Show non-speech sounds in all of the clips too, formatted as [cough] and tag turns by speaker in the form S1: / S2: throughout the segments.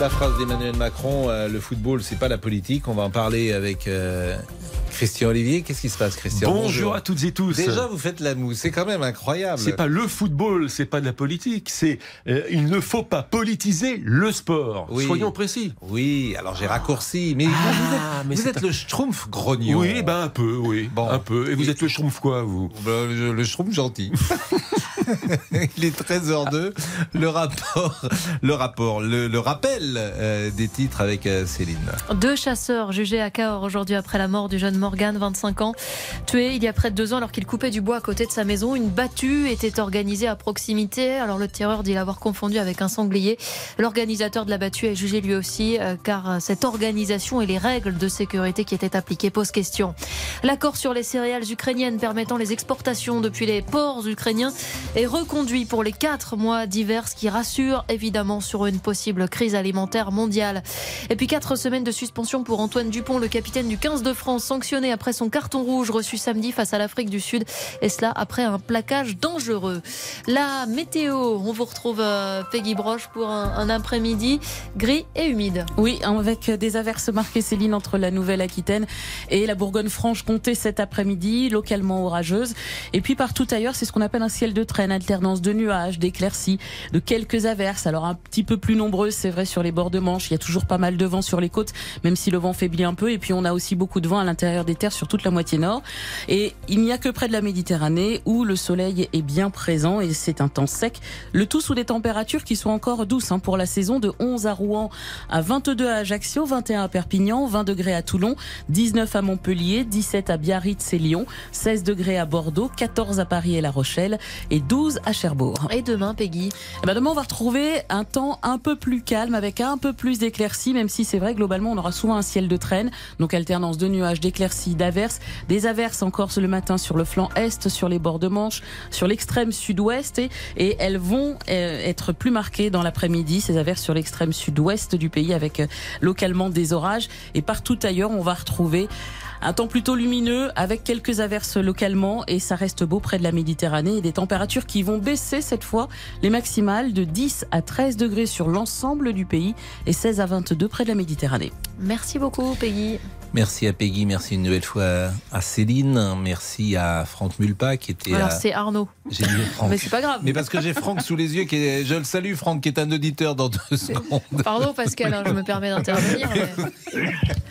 S1: La phrase d'Emmanuel Macron, euh, le football, c'est pas la politique. On va en parler avec euh, Christian Olivier. Qu'est-ce qui se passe, Christian?
S2: Bonjour, à toutes et tous.
S1: Déjà, vous faites la moue. C'est quand même incroyable.
S2: C'est pas le football, c'est pas de la politique. C'est euh, il ne faut pas politiser le sport.
S1: Oui.
S2: Soyons précis.
S1: Oui, alors j'ai raccourci. Mais vous, vous êtes,
S2: Ah, mais
S1: vous
S2: c'est
S1: êtes
S2: un-
S1: le schtroumpf grognon.
S2: Oui, ben un peu, oui.
S1: Bon.
S2: Un peu. Et vous êtes le schtroumpf quoi, vous?
S1: Ben, le, le schtroumpf gentil. [laughs] [laughs] Il est 13h02. Le rapport, le rapport, le, rappel euh, des titres avec euh, Céline.
S3: Deux chasseurs jugés à Cahors aujourd'hui après la mort du jeune Morgan, 25 ans, tué il y a près de deux ans alors qu'il coupait du bois à côté de sa maison. Une battue était organisée à proximité. Alors le terreur dit l'avoir confondu avec un sanglier. L'organisateur de la battue est jugé lui aussi euh, car cette organisation et les règles de sécurité qui étaient appliquées posent question. L'accord sur les céréales ukrainiennes permettant les exportations depuis les ports ukrainiens est reconduit pour les quatre mois d'hiver, qui rassure évidemment sur une possible crise alimentaire mondiale. Et puis quatre semaines de suspension pour Antoine Dupont, le capitaine du 15 de France, sanctionné après son carton rouge reçu samedi face à l'Afrique du Sud, et cela après un plaquage dangereux. La météo, on vous retrouve euh, Peggy Broche pour un, un après-midi gris et humide.
S4: Oui, avec des averses marquées Céline entre la Nouvelle-Aquitaine et la Bourgogne-Franche-Comté cet après-midi, localement orageuse. Et puis partout ailleurs, c'est ce qu'on appelle un ciel de traîne, alternance de nuages, d'éclaircies, de quelques averses. Alors un petit peu plus nombreuses, c'est vrai, sur les bords de Manche. Il y a toujours pas mal de vent sur les côtes, même si le vent faiblit un peu. Et puis on a aussi beaucoup de vent à l'intérieur des terres sur toute la moitié nord. Et il n'y a que près de la Méditerranée où le soleil est bien présent et c'est un temps sec. Le tout sous des températures qui sont encore douces hein, pour la saison de 11 à Rouen, à 22 à Ajaccio, 21 à Perpignan, 20 degrés à Toulon, 19 à Montpellier, 17 à Biarritz et Lyon, 16 degrés à Bordeaux, 14 à Paris et La Rochelle et 12 à Cherbourg.
S3: Et demain, Peggy
S4: Eh ben demain, on va retrouver un temps un peu plus calme avec un peu plus d'éclaircies, même si c'est vrai, globalement, on aura souvent un ciel de traîne. Donc, alternance de nuages, d'éclaircies, d'averses. Des averses encore le matin sur le flanc est, sur les bords de Manche, sur l'extrême sud-ouest et, et elles vont euh, être plus marquées dans l'après-midi, ces averses sur l'extrême sud-ouest du pays avec euh, localement des orages. Et partout ailleurs, on va retrouver un temps plutôt lumineux avec quelques averses localement et ça reste beau près de la Méditerranée et des températures qui vont baisser cette fois les maximales de 10 à 13 degrés sur l'ensemble du pays et 16 à 22 près de la Méditerranée.
S3: Merci beaucoup, Peggy.
S1: Merci à Peggy, merci une nouvelle fois à Céline, merci à Franck Mulpa qui était.
S3: Alors
S1: à-
S3: c'est Arnaud.
S1: J'ai dit [laughs] Franck.
S3: Mais c'est pas grave.
S1: Mais parce que j'ai Franck sous les yeux, qui est... je le salue, Franck, qui est un auditeur dans deux secondes.
S3: Pardon Pascal, hein, je me permets d'intervenir. Mais...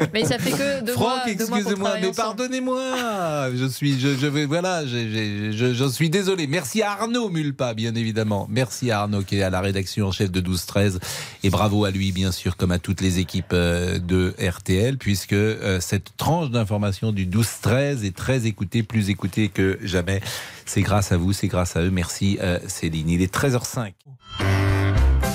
S3: [laughs] mais ça fait que deux
S1: Franck, excusez-moi, mais pardonnez-moi. Je suis, je, je vais, voilà, j'en suis désolé. Merci à Arnaud Mulpa, bien évidemment. Merci à Arnaud qui est à la rédaction en chef de 12-13. Et bravo à lui, bien sûr, comme à toutes les équipes euh, de RTL, puisque euh, cette tranche d'information du 12-13 est très écoutée, plus écoutée que jamais. C'est grâce à vous, c'est grâce à eux. Merci euh, Céline. Il est 13h05.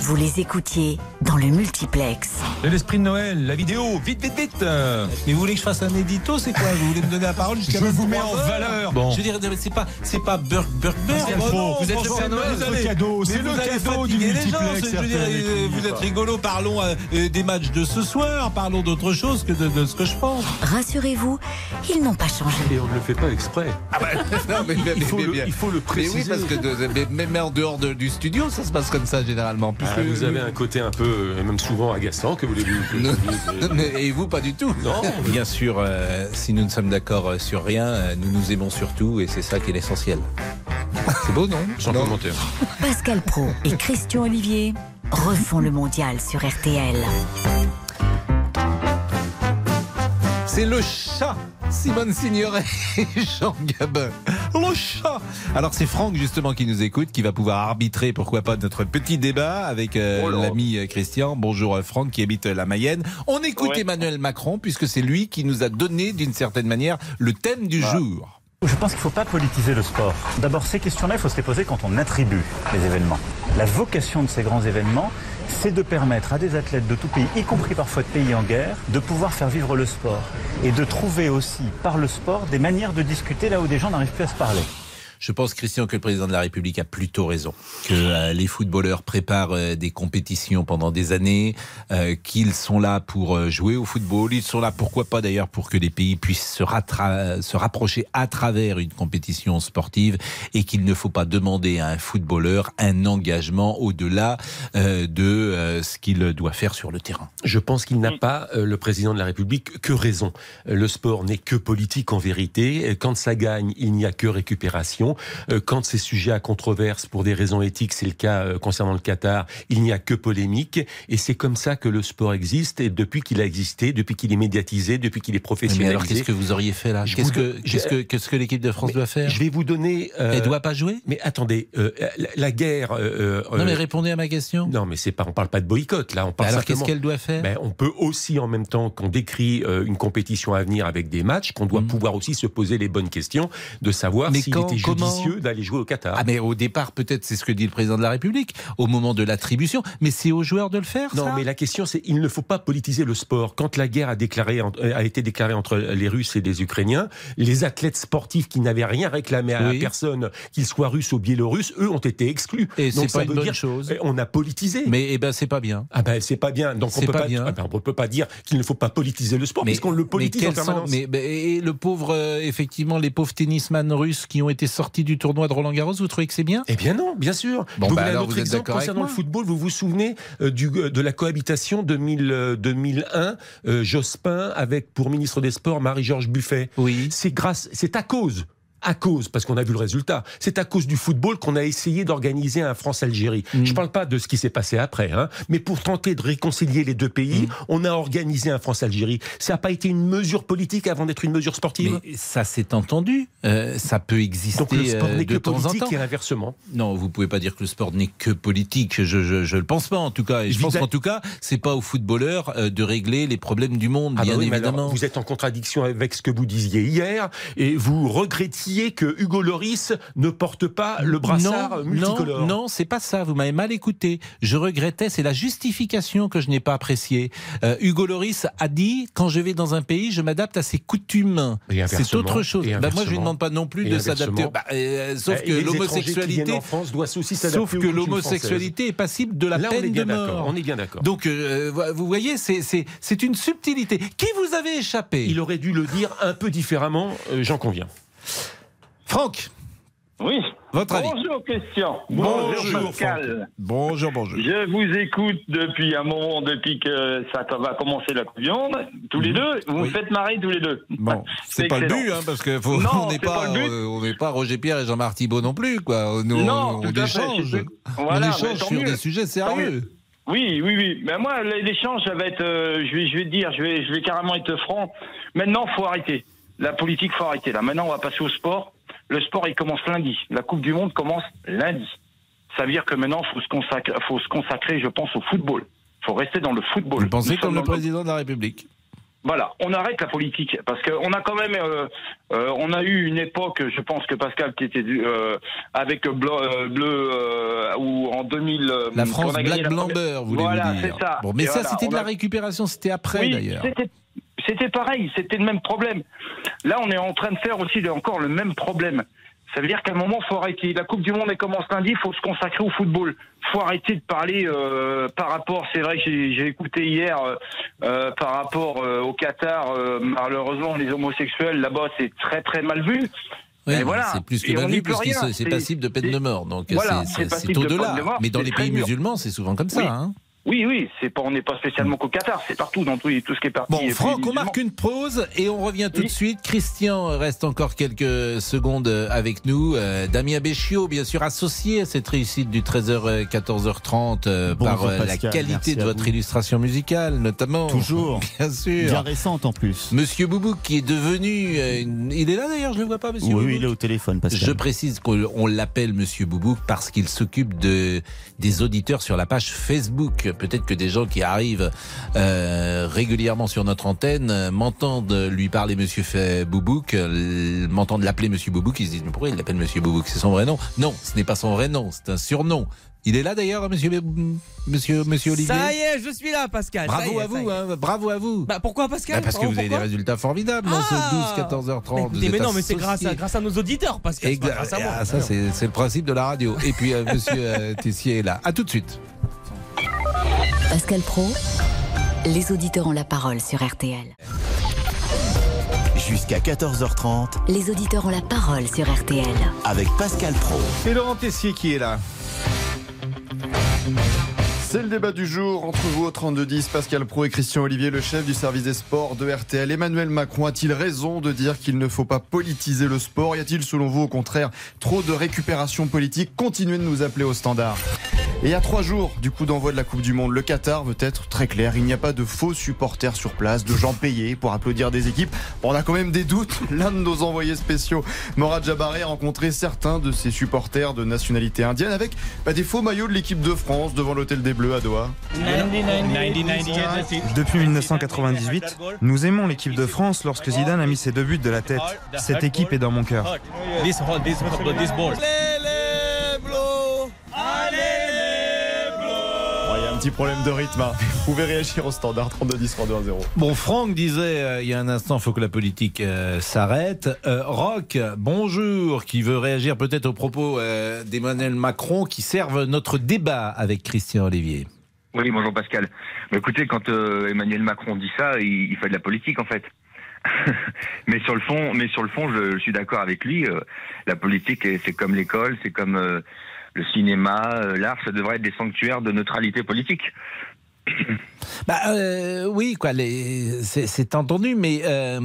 S5: Vous les écoutiez dans le multiplex.
S6: L'esprit de Noël, la vidéo, vite, vite, vite euh.
S1: Mais vous voulez que je fasse un édito C'est quoi Vous voulez me donner la parole jusqu'à
S6: Je vous
S1: 23
S6: mets en valeur. Bon.
S1: Je veux dire, c'est pas, c'est pas Burk Burk Burk.
S6: Pascal Pro,
S1: non,
S6: vous êtes le Noël, c'est le cadeau, c'est le cadeau du multiplex,
S1: euh, Vous êtes rigolo, parlons euh, euh, des matchs de ce soir, parlons d'autre chose que de, de ce que je pense.
S5: Rassurez-vous, ils n'ont pas changé.
S2: Et on ne le fait pas exprès. [laughs]
S1: Non, mais, mais-
S2: Il faut,
S1: mais
S2: le,
S1: bien.
S2: il faut le
S1: Mais
S2: préciser.
S1: oui, parce que de- mais, mais- mais en dehors de- du studio, ça se passe comme ça généralement.
S2: Ah, vous avez un côté un peu, euh, même souvent agaçant, que voulez-vous que je
S1: Non.
S2: dise
S1: Mais- Et vous, pas du tout.
S2: Non.
S1: Bien sûr, euh, si nous ne sommes d'accord euh, sur rien, nous nous aimons surtout et c'est ça qui est l'essentiel. C'est beau, non?
S2: Sans
S1: Non.
S2: commentaire.
S5: Pascal Pro et Christian Olivier refont le mondial sur RTL.
S1: C'est le chat Simone Signoret et Jean Gabin. Le chat Alors c'est Franck justement qui nous écoute, qui va pouvoir arbitrer, pourquoi pas, notre petit débat avec euh,
S7: Oh
S1: l'ami euh, Christian. Bonjour euh, Franck qui habite la Mayenne. On écoute
S7: Ouais.
S1: Emmanuel Macron puisque c'est lui qui nous a donné d'une certaine manière le thème du jour.
S8: Je pense qu'il ne faut pas politiser le sport. D'abord, ces questions-là, il faut se les poser quand on attribue les événements. La vocation de ces grands événements, c'est de permettre à des athlètes de tout pays, y compris parfois de pays en guerre, de pouvoir faire vivre le sport. Et de trouver aussi, par le sport, des manières de discuter là où des gens n'arrivent plus à se parler.
S1: Je pense, Christian, que le président de la République a plutôt raison. Que euh, les footballeurs préparent euh, des compétitions pendant des années, euh, qu'ils sont là pour jouer au football. Ils sont là, pourquoi pas d'ailleurs, pour que les pays puissent se, rapprocher à travers une compétition sportive et qu'il ne faut pas demander à un footballeur un engagement au-delà de ce qu'il doit faire sur le terrain.
S2: Je pense qu'il n'a pas, le président de la République, que raison. Le sport n'est que politique en vérité. Quand ça gagne, il n'y a que récupération. Euh, Quand c'est sujet à controverse pour des raisons éthiques, c'est le cas euh, concernant le Qatar, il n'y a que polémique. Et c'est comme ça que le sport existe. Et depuis qu'il a existé, depuis qu'il est médiatisé, depuis qu'il est
S1: Mais
S2: professionnalisé.
S1: alors, qu'est-ce que vous auriez fait là Qu'est-ce que, l'équipe de France
S2: Mais
S1: doit faire
S2: Je vais vous donner. euh,
S1: Elle doit pas jouer
S2: Mais attendez, euh, la, la guerre. euh,
S1: Non, mais répondez à ma question.
S2: non, mais c'est pas. On parle pas de boycott là. On
S1: Mais
S2: parle
S1: alors, qu'est-ce qu'elle doit faire
S2: Ben, on peut aussi, en même temps qu'on décrit une compétition à venir avec des matchs, qu'on doit
S1: Mhm.
S2: pouvoir aussi se poser les bonnes questions de savoir
S1: Mais
S2: s'il était judicieux d'aller jouer au Qatar.
S1: Ah mais au départ peut-être c'est ce que dit le président de la République au moment de l'attribution mais c'est aux joueurs de le faire
S2: non,
S1: ça?
S2: mais la question c'est il ne faut pas politiser le sport. Quand la guerre a, déclaré, euh, a été déclarée entre les Russes et les Ukrainiens, les athlètes sportifs qui n'avaient rien réclamé à
S1: Oui.
S2: personne, qu'ils soient russes ou biélorusses, eux ont été exclus.
S1: et c'est
S2: ça
S1: pas une bonne
S2: dire
S1: chose
S2: on a politisé.
S1: mais eh ben c'est pas bien
S2: Ah ben c'est pas bien. Donc on peut
S1: pas
S2: pas,
S1: bien.
S2: ah ben, on peut pas dire qu'il ne faut pas politiser le sport puisqu'on le politise en
S1: sont-
S2: permanence.
S1: mais, mais- et le pauvre euh, effectivement les pauvres tennisman russes qui ont été sortis du tournoi de Roland Garros vous trouvez que c'est bien?
S2: Eh bien non, bien sûr.
S1: Bon,
S2: vous
S1: bah
S2: un autre
S1: vous
S2: exemple concernant le football? Vous vous souvenez euh, du, de la cohabitation 2000, euh, 2001, euh, Jospin avec pour ministre des Sports Marie-Georges Buffet?
S1: oui
S2: C'est grâce, c'est à cause. À cause, parce qu'on a vu le résultat, c'est à cause du football qu'on a essayé d'organiser un France-Algérie.
S1: Mm.
S2: Je ne parle pas de ce qui s'est passé après, hein, mais pour tenter de réconcilier les deux pays,
S1: Mm.
S2: on a organisé un France-Algérie. Ça n'a pas été une mesure politique avant d'être une mesure sportive?
S1: Mais ça s'est entendu Euh, ça peut exister
S2: Donc le sport
S1: euh,
S2: n'est
S1: de
S2: que
S1: temps en
S2: politique
S1: temps
S2: et inversement.
S1: Non, vous pouvez pas dire que le sport n'est que politique. Je, je le pense pas en tout cas. Et je pense qu'en tout cas, c'est pas aux footballeurs euh, de régler les problèmes du monde,
S2: Ah bah
S1: bien
S2: oui, mais alors,
S1: évidemment.
S2: vous êtes en contradiction avec ce que vous disiez hier et vous regrettiez que Hugo Loris ne porte pas le brassard
S1: non,
S2: multicolore.
S1: Non, non, c'est pas ça. Vous m'avez mal écouté. Je regrettais. C'est la justification que je n'ai pas appréciée. Euh, Hugo Loris a dit quand je vais dans un pays, je m'adapte à ses coutumes. C'est autre chose. Bah, moi, je lui
S2: inversement.
S1: demande pas non plus de s'adapter. Bah, euh, sauf
S2: Eh,
S1: que
S2: qui
S1: l'homosexualité, sauf que l'homosexualité est passible de la.
S2: Là, est
S1: peine de mort.
S2: On est bien d'accord.
S1: Donc, euh, vous voyez, c'est- une subtilité. Qui vous avait échappé?
S2: Il aurait dû le dire un peu différemment, euh, j'en conviens.
S1: Franck,
S7: Oui.
S1: votre avis
S7: Bonjour Christian.
S1: Bonjour,
S7: Pascal.
S1: Bonjour, bonjour.
S7: Je vous écoute depuis un moment, depuis que ça va commencer la Coupe du Monde. Tous les deux, vous
S1: Mhm. Oui.
S7: me faites marrer tous les deux.
S1: Bon, [laughs] c'est pas le but, hein, parce que faut,
S7: Non,
S1: on n'est pas,
S7: pas
S1: euh, on n'est pas Roger Pierre et Jean-Marc Thibault non plus, quoi. Nous,
S7: Non,
S1: on,
S7: tout à fait,
S1: échange, on
S7: voilà,
S1: échange sur
S7: mieux.
S1: des sujets sérieux.
S7: Oui, oui, oui. Mais moi, l'échange, ça va être, euh, je vais, je vais te dire, je vais, je vais carrément être franc. Maintenant, faut arrêter. La politique, faut arrêter. Là, maintenant, on va passer au sport. Le sport, il commence lundi. La Coupe du Monde commence lundi. Ça veut dire que maintenant, faut se consacrer, faut se consacrer, je pense, au football. Faut rester dans le football.
S1: Vous pensez
S7: Nous
S1: comme le président de la République?
S7: Voilà, on arrête la politique parce qu'on a quand même, euh, euh, on a eu une époque, je pense que Pascal qui était euh, avec bleu, bleu ou en 2000. euh,
S1: La France
S7: a gagné
S1: Black
S7: la première-
S1: voulez-vous
S7: Voilà,
S1: dire
S7: c'est ça.
S1: Bon, mais
S7: Et
S1: ça,
S7: voilà,
S1: c'était de
S7: on
S1: la récupération, c'était après
S7: oui,
S1: d'ailleurs.
S7: C'était- pareil, c'était le même problème. Là, on est en train de faire aussi encore le même problème. Ça veut dire qu'à un moment, faut arrêter. La Coupe du Monde, elle commence lundi, il faut se consacrer au football. faut arrêter de parler euh, par rapport, c'est vrai que j'ai écouté hier, euh, euh, par rapport euh, au Qatar, malheureusement, les homosexuels, là-bas, c'est très très mal vu.
S1: Oui,
S7: voilà.
S1: C'est plus que mal vu, puisque c'est- passible de peine de mort. Donc
S7: Voilà,
S1: c'est- au-delà.
S7: de
S1: Mais dans les pays musulmans, c'est souvent comme ça.
S7: Oui.
S1: hein.
S7: Oui, oui, c'est pas, on n'est pas spécialement qu'au Qatar, c'est partout dans tout, tout ce qui est parti.
S1: Bon, Franck, on marque une pause et on revient tout de
S7: Oui.
S1: suite. Christian reste encore quelques secondes avec nous. Euh, Damien Béchiot, bien sûr, associé à cette réussite du 13h, 14h30 euh,
S9: Bonjour,
S1: par euh, la qualité
S9: merci
S1: de votre illustration musicale, notamment.
S9: Toujours. [laughs]
S1: Bien sûr.
S9: Bien récente en plus.
S1: Monsieur Boubouk qui est devenu... euh, une- Il est là d'ailleurs, je ne le vois pas, monsieur
S9: Oui, oui,
S1: Boubouk
S9: il est au téléphone, Pascal.
S1: Je précise qu'on on l'appelle Monsieur Boubouk parce qu'il s'occupe de des auditeurs sur la page Facebook. Peut-être que des gens qui arrivent euh, régulièrement sur notre antenne euh, m'entendent lui parler Monsieur Boubouk, euh, m'entendent l'appeler Monsieur Boubouk. Ils se disent mais pourquoi il l'appelle Monsieur Boubouk? C'est son vrai nom Non, ce n'est pas son vrai nom, c'est un surnom. Il est là d'ailleurs, monsieur, monsieur, monsieur Olivier?
S9: Ça y est, je suis là, Pascal.
S1: Bravo
S9: est,
S1: à vous, hein, bravo à vous.
S9: Bah, pourquoi, Pascal?
S1: Bah, parce que vous avez des résultats formidables dans
S9: Ah
S1: ce 12, 14h30.
S9: Mais, non, mais c'est grâce à,
S1: associé.
S9: grâce à nos auditeurs, Pascal.
S1: Exa-
S9: grâce à moi.
S1: ah, ça, c'est c'est le principe de la radio. Et puis, euh, monsieur euh, Tessier est là. À tout de suite.
S5: Pascal Pro, les auditeurs ont la parole sur RTL.
S10: Jusqu'à 14h30
S5: Les auditeurs ont la parole sur RTL.
S10: avec Pascal Pro.
S11: Et Laurent Tessier qui est là. C'est le débat du jour entre vous au 3210, Pascal Pro et Christian Olivier, le chef du service des sports de RTL. Emmanuel Macron a-t-il raison de dire qu'il ne faut pas politiser le sport? Y a-t-il selon vous au contraire trop de récupération politique? Continuez de nous appeler au standard. Et à trois jours du coup d'envoi de la Coupe du Monde, le Qatar veut être très clair. Il n'y a pas de faux supporters sur place, de gens payés pour applaudir des équipes. On a quand même des doutes. [laughs] L'un de nos envoyés spéciaux, Morad Jabaré, a rencontré certains de ses supporters de nationalité indienne avec bah, des faux maillots de l'équipe de France devant l'hôtel des Bleus à Doha.
S12: Depuis 1998, nous aimons l'équipe de France lorsque Zidane a mis ses deux buts de la tête. Cette équipe est dans mon cœur.
S11: Petit problème de rythme. hein. Vous pouvez réagir au standard 3210 3210.
S1: Bon, Franck disait euh, il y a un instant, il faut que la politique euh, s'arrête. Euh, Rock, bonjour, qui veut réagir peut-être aux propos euh, d'Emmanuel Macron qui servent notre débat avec Christian Olivier.
S13: Oui, bonjour Pascal. Mais écoutez, quand euh, Emmanuel Macron dit ça, il, il fait de la politique en fait. [laughs] mais sur le fond, mais sur le fond, je, je suis d'accord avec lui. euh, la politique, c'est comme l'école, c'est comme euh, le cinéma, euh, l'art. Ça devrait être des sanctuaires de neutralité politique.
S1: Bah euh, oui, quoi, c'est c'est entendu, mais euh,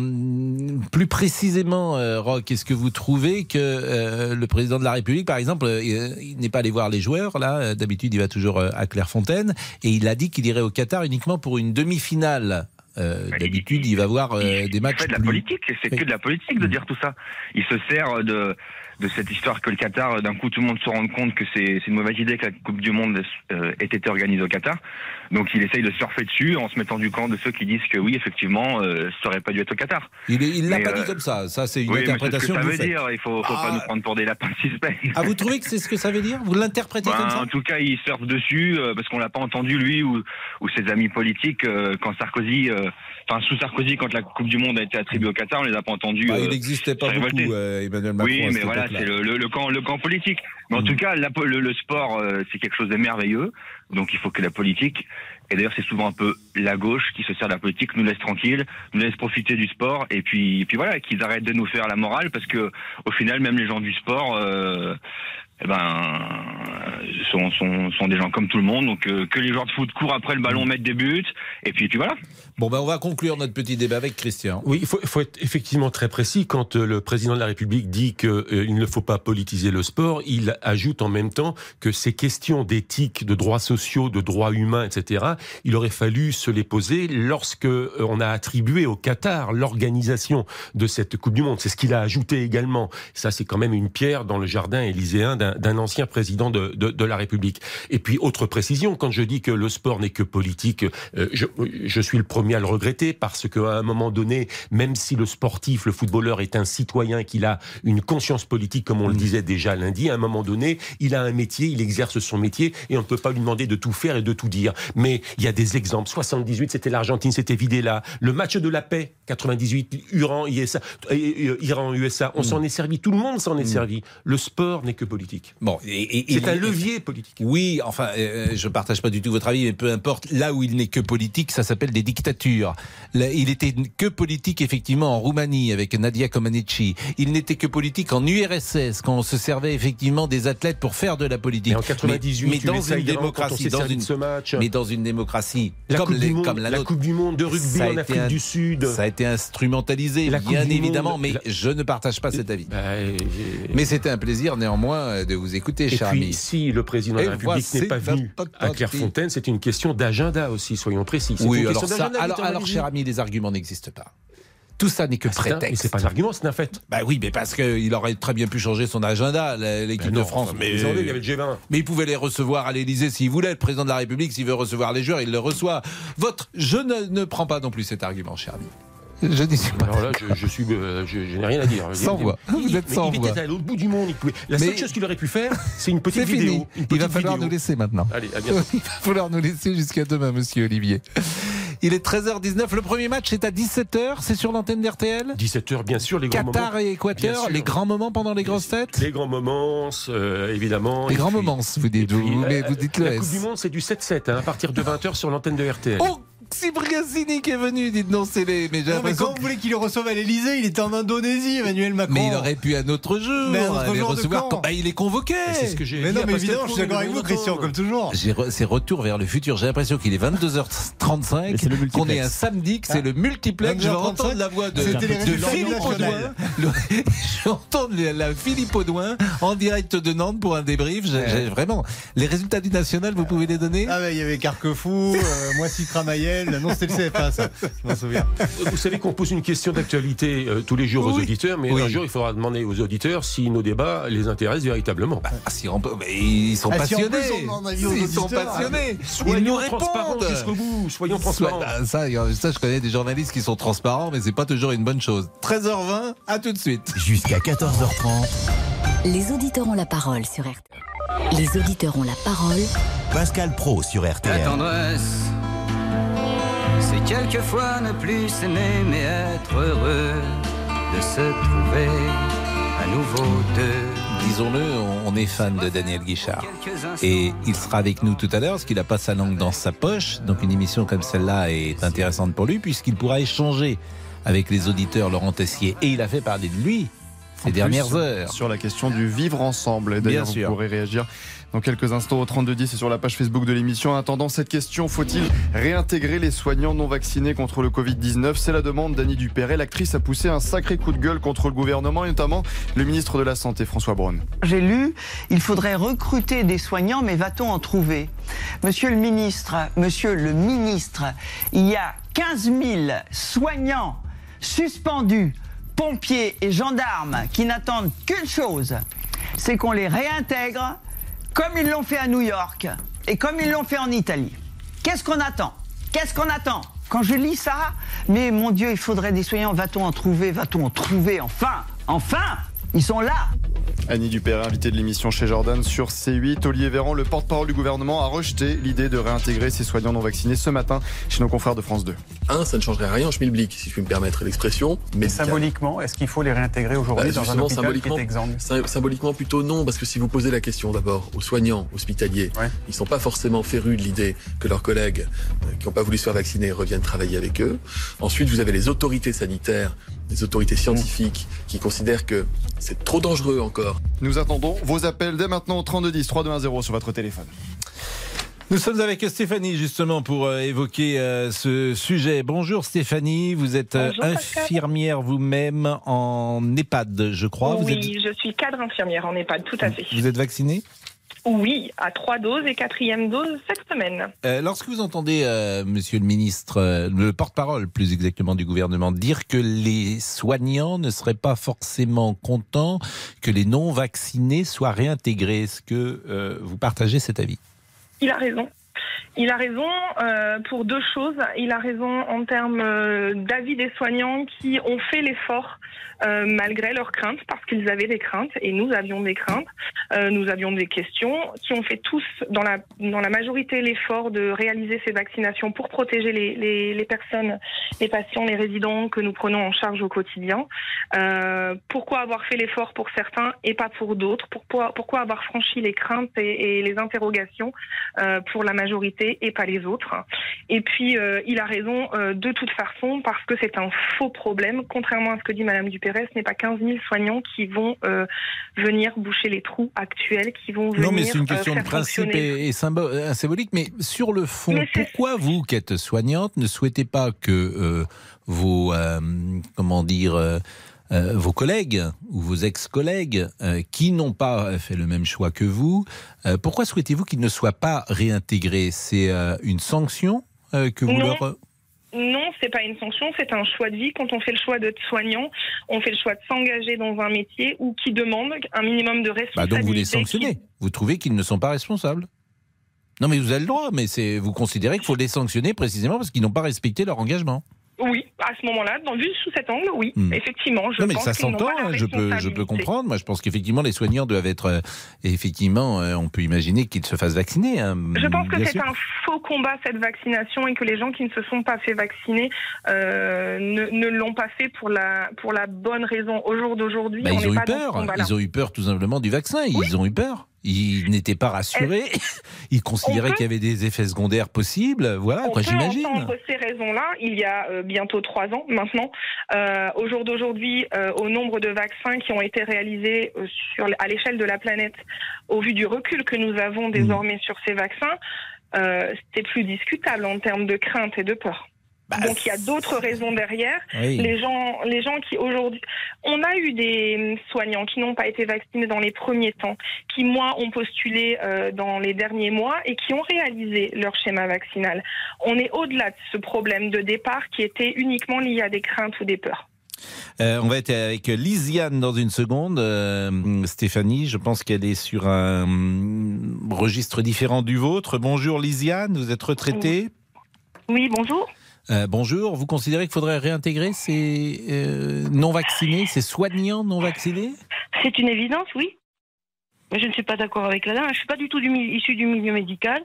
S1: plus précisément, euh, Rock, est-ce que vous trouvez que le président de la République, par exemple, il n'est pas allé voir les joueurs là D'habitude, il va toujours à Clairefontaine, et il a dit qu'il irait au Qatar uniquement pour une demi-finale. Euh, D'habitude, il va voir euh, des matchs.
S13: Fait de la politique, c'est que de la politique de dire tout ça. Il se sert de de cette histoire que le Qatar, d'un coup, tout le monde se rende compte que c'est c'est une mauvaise idée que la Coupe du Monde euh, ait été organisée au Qatar. Donc il essaye de surfer dessus en se mettant du camp de ceux qui disent que oui, effectivement, euh, ça aurait pas dû être au Qatar.
S1: Il l'a pas
S13: euh,
S1: dit comme ça. Ça, c'est une
S13: oui, mais ce
S1: interprétation
S13: que ça veut dire. Il faut, faut pas
S1: Ah.
S13: nous prendre pour des lapins suspects.
S1: Ah, vous trouvez que c'est ce que ça veut dire? Vous l'interprétez
S13: Ben,
S1: comme ça?
S13: en tout cas, il surfe dessus euh, parce qu'on l'a pas entendu lui ou, ou ses amis politiques euh, quand Sarkozy, euh, enfin sous Sarkozy, quand la Coupe du Monde a été attribuée au Qatar, on les a pas entendus.
S1: Bah, Il n'existait pas beaucoup, euh, Emmanuel Macron.
S13: Oui, mais voilà, c'est le, le, le camp, le camp politique. Mais en tout cas, la le, le sport, c'est quelque chose de merveilleux. Donc, il faut que la politique, et d'ailleurs, c'est souvent un peu la gauche qui se sert de la politique, nous laisse tranquille, nous laisse profiter du sport, et puis, puis voilà, qu'ils arrêtent de nous faire la morale, parce que au final, même les gens du sport. Euh, eh ben, sont, sont, sont des gens comme tout le monde, donc euh, que les joueurs de foot courent après le ballon, mettent des buts, et puis, et puis voilà.
S1: Bon, ben, on va conclure notre petit débat avec Christian.
S2: Oui, il faut, faut être effectivement très précis. Quand euh, le président de la République dit qu'il ne faut pas politiser le sport, il ajoute en même temps que ces questions d'éthique, de droits sociaux, de droits humains, etc., il aurait fallu se les poser lorsque euh, on a attribué au Qatar l'organisation de cette Coupe du Monde. C'est ce qu'il a ajouté également. Ça, c'est quand même une pierre dans le jardin élyséen d'un ancien président de, de, de la République. Et puis, autre précision, quand je dis que le sport n'est que politique, euh, je, je suis le premier à le regretter parce qu'à un moment donné, même si le sportif, le footballeur est un citoyen, qu'il a une conscience politique, comme on le disait déjà lundi, à un moment donné, il a un métier, il exerce son métier et on ne peut pas lui demander de tout faire et de tout dire. Mais il y a des exemples. 78, c'était l'Argentine, c'était Videla. Le match de la paix, 98, Iran, ISA, euh, Iran, USA, on s'en est servi. Tout le monde s'en est servi. Le sport n'est que politique.
S1: Bon, et- et-
S2: C'est un levier politique.
S1: Oui, enfin, euh, je partage pas du tout votre avis, mais peu importe. Là où il n'est que politique, ça s'appelle des dictatures. Là, il était que politique effectivement en Roumanie avec Nadia Comaneci. Il n'était que politique en URSS quand on se servait effectivement des athlètes pour faire de la politique.
S2: Mais en 98,
S1: mais,
S2: tu
S1: dans une démocratie, dans une
S2: ce match.
S1: mais dans une démocratie
S2: La
S1: comme,
S2: Coupe du
S1: les-
S2: Monde-
S1: comme la
S2: Coupe du Monde de rugby en Afrique
S1: un-
S2: du Sud.
S1: Ça a été instrumentalisé,
S2: La
S1: bien évidemment,
S2: Monde,
S1: mais
S2: la-
S1: je ne partage pas cet avis.
S2: Bah,
S1: Mais c'était un plaisir néanmoins euh, de vous écouter,
S2: Et puis, si le président de la République n'est pas venu à Clairefontaine, c'est une question d'agenda aussi, soyons précis.
S1: Oui,
S2: une
S1: alors ça, alors, alors cher ami, les arguments n'existent pas. Tout ça n'est que
S2: Ah, mais
S1: prétexte.
S2: c'est pas un argument, c'est un fait.
S1: Bah oui, mais parce qu'il aurait très bien pu changer son agenda, l'équipe
S2: Ben
S1: de France. Mais,
S2: avez, il y avait le G20.
S1: mais il pouvait les recevoir à l'Élysée s'il voulait. Le président de la République, s'il veut recevoir les joueurs, il le reçoit. Votre, je ne, ne prends pas non plus cet argument, cher ami. Je n'y suis pas.
S2: Alors là, je, je suis, euh, je, je n'ai rien à dire.
S1: Sans voix. Vous êtes sans
S2: il
S1: voix.
S2: était à l'autre bout du monde. Il pouvait- La seule
S1: Mais-
S2: chose qu'il aurait pu faire, c'est une [laughs] petite
S1: C'est
S2: vidéo.
S1: fini.
S2: Une
S1: Il va falloir
S2: vidéo.
S1: nous laisser maintenant.
S2: Allez, à bientôt. [laughs]
S1: Il va falloir nous laisser jusqu'à demain, monsieur Olivier. Il est 13h19. Le premier match est à 17h. C'est sur l'antenne d'RTL
S2: 17h, bien sûr, les grands
S1: Qatar
S2: moments.
S1: et Équateur, les grands moments pendant les grosses têtes
S2: Les grands moments, euh, évidemment.
S1: Les grands
S2: puis-
S1: moments, vous dites,
S2: puis,
S1: vous, mais
S2: euh,
S1: vous dites le
S2: La
S1: S.
S2: Coupe du Monde, c'est du 7-7, hein, à partir de 20h sur l'antenne de RTL.
S1: Oh Cyprien qui est venu, dites non, c'est les. Mais
S9: Non, mais quand vous voulez qu'il le reçoive à l'Elysée, il était en Indonésie, Emmanuel Macron.
S1: Mais il aurait pu un autre jour.
S9: Mais un autre
S1: aller
S9: jour
S1: recevoir
S9: quand
S1: Bah, il est convoqué.
S2: c'est ce que j'ai
S9: Mais
S2: dit
S9: non,
S2: à
S9: mais évidemment, je suis d'accord avec vous, Christian, comme toujours.
S1: J'ai re- C'est retour vers le futur. J'ai l'impression qu'il est 22h35,
S8: Et c'est le multiplex.
S1: qu'on est un samedi, que c'est le multiplex. Je vais
S9: 22h35,
S1: entendre la voix de,
S9: c'était les
S1: de
S9: résultats
S1: Philippe. Audouin. Le- [laughs] Je vais entendre la, Philippe Audouin en direct de Nantes pour un débrief. Vraiment les résultats du national. Vous pouvez les donner
S9: Ah, ouais, il y avait Carquefou, euh, moi, Citra Mayel. Non, c'était le CFA, ça. Je m'en souviens.
S2: Vous savez qu'on pose une question d'actualité euh, tous les jours aux auditeurs, mais
S1: Oui.
S2: un jour, il faudra demander aux auditeurs si nos débats les intéressent véritablement.
S1: Ah, si on peut- mais ils sont
S9: Ah, si
S1: passionnés.
S9: on aux
S1: ils sont passionnés. ils
S2: Soyons
S1: nous
S2: transparents
S1: répondent.
S2: jusqu'au bout. Soyons transparents.
S1: bah, ça, ça, je connais des journalistes qui sont transparents, mais c'est pas toujours une bonne chose. 13h20, à tout de suite.
S10: Jusqu'à 14h30,
S5: Les auditeurs ont la parole sur RTL. Les auditeurs ont la parole
S10: Pascal Pro sur
S14: La
S10: RTL.
S14: tendresse, c'est quelquefois ne plus s'aimer, mais être heureux de se trouver à nouveau deux.
S1: Disons-le, on- est fan de Daniel Guichard. Et il sera avec nous tout à l'heure parce qu'il n'a pas sa langue dans sa poche. Donc une émission comme celle-là est intéressante pour lui puisqu'il pourra échanger avec les auditeurs Laurent Tessier. Et il a fait parler de lui ces dernières heures.
S11: Sur la question du vivre ensemble. Et D'ailleurs,
S1: Bien
S11: vous pourrez réagir dans quelques instants au 3210 et sur la page Facebook de l'émission. En attendant cette question, faut-il réintégrer les soignants non vaccinés contre le Covid-19 C'est la demande d'Annie Dupéret. L'actrice a poussé un sacré coup de gueule contre le gouvernement et notamment le ministre de la Santé, François Braun.
S15: J'ai lu, il faudrait recruter des soignants, mais va-t-on en trouver? Monsieur le ministre, monsieur le ministre, il y a 15 000 soignants suspendus, pompiers et gendarmes qui n'attendent qu'une chose, c'est qu'on les réintègre comme ils l'ont fait à New York et comme ils l'ont fait en Italie. Qu'est-ce qu'on attend? Qu'est-ce qu'on attend? Quand je lis ça, mais mon Dieu, il faudrait des soignants, va-t-on en trouver? Va-t-on en trouver? Enfin! Enfin Ils sont là
S11: Annie Dupéret, invitée de l'émission chez Jordan sur C8. Olivier Véran, le porte-parole du gouvernement, a rejeté l'idée de réintégrer ces soignants non vaccinés ce matin chez nos confrères de France 2.
S16: Un, ça ne changerait rien en schmilblick, si je puis me permettre l'expression. Mais
S17: symboliquement, est-ce qu'il faut les réintégrer aujourd'hui dans un hôpital qui
S16: symboliquement,
S17: est
S16: symboliquement plutôt non, parce que si vous posez la question d'abord aux soignants hospitaliers, ils sont pas forcément férus de l'idée que leurs collègues euh, qui n'ont pas voulu se faire vacciner reviennent travailler avec eux. Ensuite, vous avez les autorités sanitaires, les autorités scientifiques qui considèrent que c'est trop dangereux encore.
S11: Nous attendons vos appels dès maintenant au 3210 3210 sur votre téléphone.
S1: Nous sommes avec Stéphanie justement pour euh, évoquer euh, ce sujet. Bonjour Stéphanie, vous êtes euh,
S18: Bonjour,
S1: infirmière vous-même en EHPAD, je crois. Vous
S18: oui,
S1: êtes,
S18: je suis cadre infirmière en EHPAD, tout à fait.
S1: vous êtes vaccinée?
S18: Oui, à trois doses et quatrième dose cette semaine.
S1: Euh, lorsque vous entendez, euh, Monsieur le ministre, euh, le porte-parole plus exactement du gouvernement, dire que les soignants ne seraient pas forcément contents que les non-vaccinés soient réintégrés, est-ce que vous partagez cet avis?
S18: Il a raison. Il a raison euh, pour deux choses. Il a raison en termes euh, d'avis des soignants qui ont fait l'effort euh, malgré leurs craintes, parce qu'ils avaient des craintes et nous avions des craintes, euh, nous avions des questions, qui ont fait tous dans la dans la majorité l'effort de réaliser ces vaccinations pour protéger les, les, personnes, les patients, les résidents que nous prenons en charge au quotidien. Euh, pourquoi avoir fait l'effort pour certains et pas pour d'autres? Pourquoi, pourquoi avoir franchi les craintes et, les interrogations pour la majorité et pas les autres? Et puis, il a raison de toute façon parce que c'est un faux problème. Contrairement à ce que dit Madame Dupérez, ce n'est pas 15 000 soignants qui vont euh, venir boucher les trous actuels, qui vont venir
S1: Non, mais c'est une
S18: euh,
S1: question de
S18: faire
S1: principe et, euh, symbolique. Mais sur le fond,
S18: Mais
S1: pourquoi vous, qui êtes soignante, ne souhaitez pas que euh, vos, euh, comment dire, euh, euh, vos collègues ou vos ex-collègues euh, qui n'ont pas fait le même choix que vous, euh, pourquoi souhaitez-vous qu'ils ne soient pas réintégrés? C'est euh, une sanction euh, que vous
S18: Non.
S1: leur...
S18: Non, c'est pas une sanction, c'est un choix de vie. Quand on fait le choix d'être soignant, on fait le choix de s'engager dans un métier ou qui demande un minimum de
S1: Bah
S18: responsabilité.
S1: donc vous les sanctionnez. Vous trouvez qu'ils ne sont pas responsables non mais vous avez le droit, mais c'est vous considérez qu'il faut les sanctionner précisément parce qu'ils n'ont pas respecté leur engagement.
S18: Oui, à ce moment-là, dans- vu sous cet angle, oui,
S1: Hmm.
S18: effectivement. Je
S1: Non mais
S18: pense
S1: ça s'entend, hein, je peux, je peux comprendre. Moi je pense qu'effectivement les soignants doivent être, euh, effectivement, euh, on peut imaginer qu'ils se fassent vacciner. hein,
S18: Je pense que c'est un faux combat cette vaccination et que les gens qui ne se sont pas fait vacciner euh, ne, ne l'ont pas fait pour la pour la bonne raison. Au jour d'aujourd'hui,
S1: Bah,
S18: on
S1: ils ont eu
S18: pas dans ce
S1: peur. Ils ont eu peur tout simplement du vaccin. Ils ont eu peur. Ils n'étaient pas rassurés. [laughs] Ils considéraient
S18: On peut-
S1: qu'il y avait des effets secondaires possibles. Voilà,
S18: On
S1: quoi, j'imagine.
S18: entendre ces raisons-là il y a euh, bientôt trois ans maintenant. Euh, au jour d'aujourd'hui, euh, au nombre de vaccins qui ont été réalisés euh, sur, à l'échelle de la planète, au vu du recul que nous avons désormais sur ces vaccins, euh, c'était plus discutable en termes de crainte et de peur. Donc il y a d'autres raisons derrière.
S19: Oui.
S18: Les gens, les gens qui aujourd'hui, on a eu des soignants qui n'ont pas été vaccinés dans les premiers temps, qui moi ont postulé euh, dans les derniers mois et qui ont réalisé leur schéma vaccinal. On est au-delà de ce problème de départ qui était uniquement lié à des craintes ou des peurs.
S1: Euh, on va être avec Lisiane dans une seconde. Euh, Stéphanie, je pense qu'elle est sur un registre différent du vôtre. Bonjour Lisiane, vous êtes retraitée?
S19: Oui, bonjour.
S1: Euh, bonjour, vous considérez qu'il faudrait réintégrer ces euh, non-vaccinés, ces soignants non-vaccinés?
S19: C'est une évidence, oui. Mais je ne suis pas d'accord avec la dame. Je ne suis pas du tout du, mi- issu du milieu médical.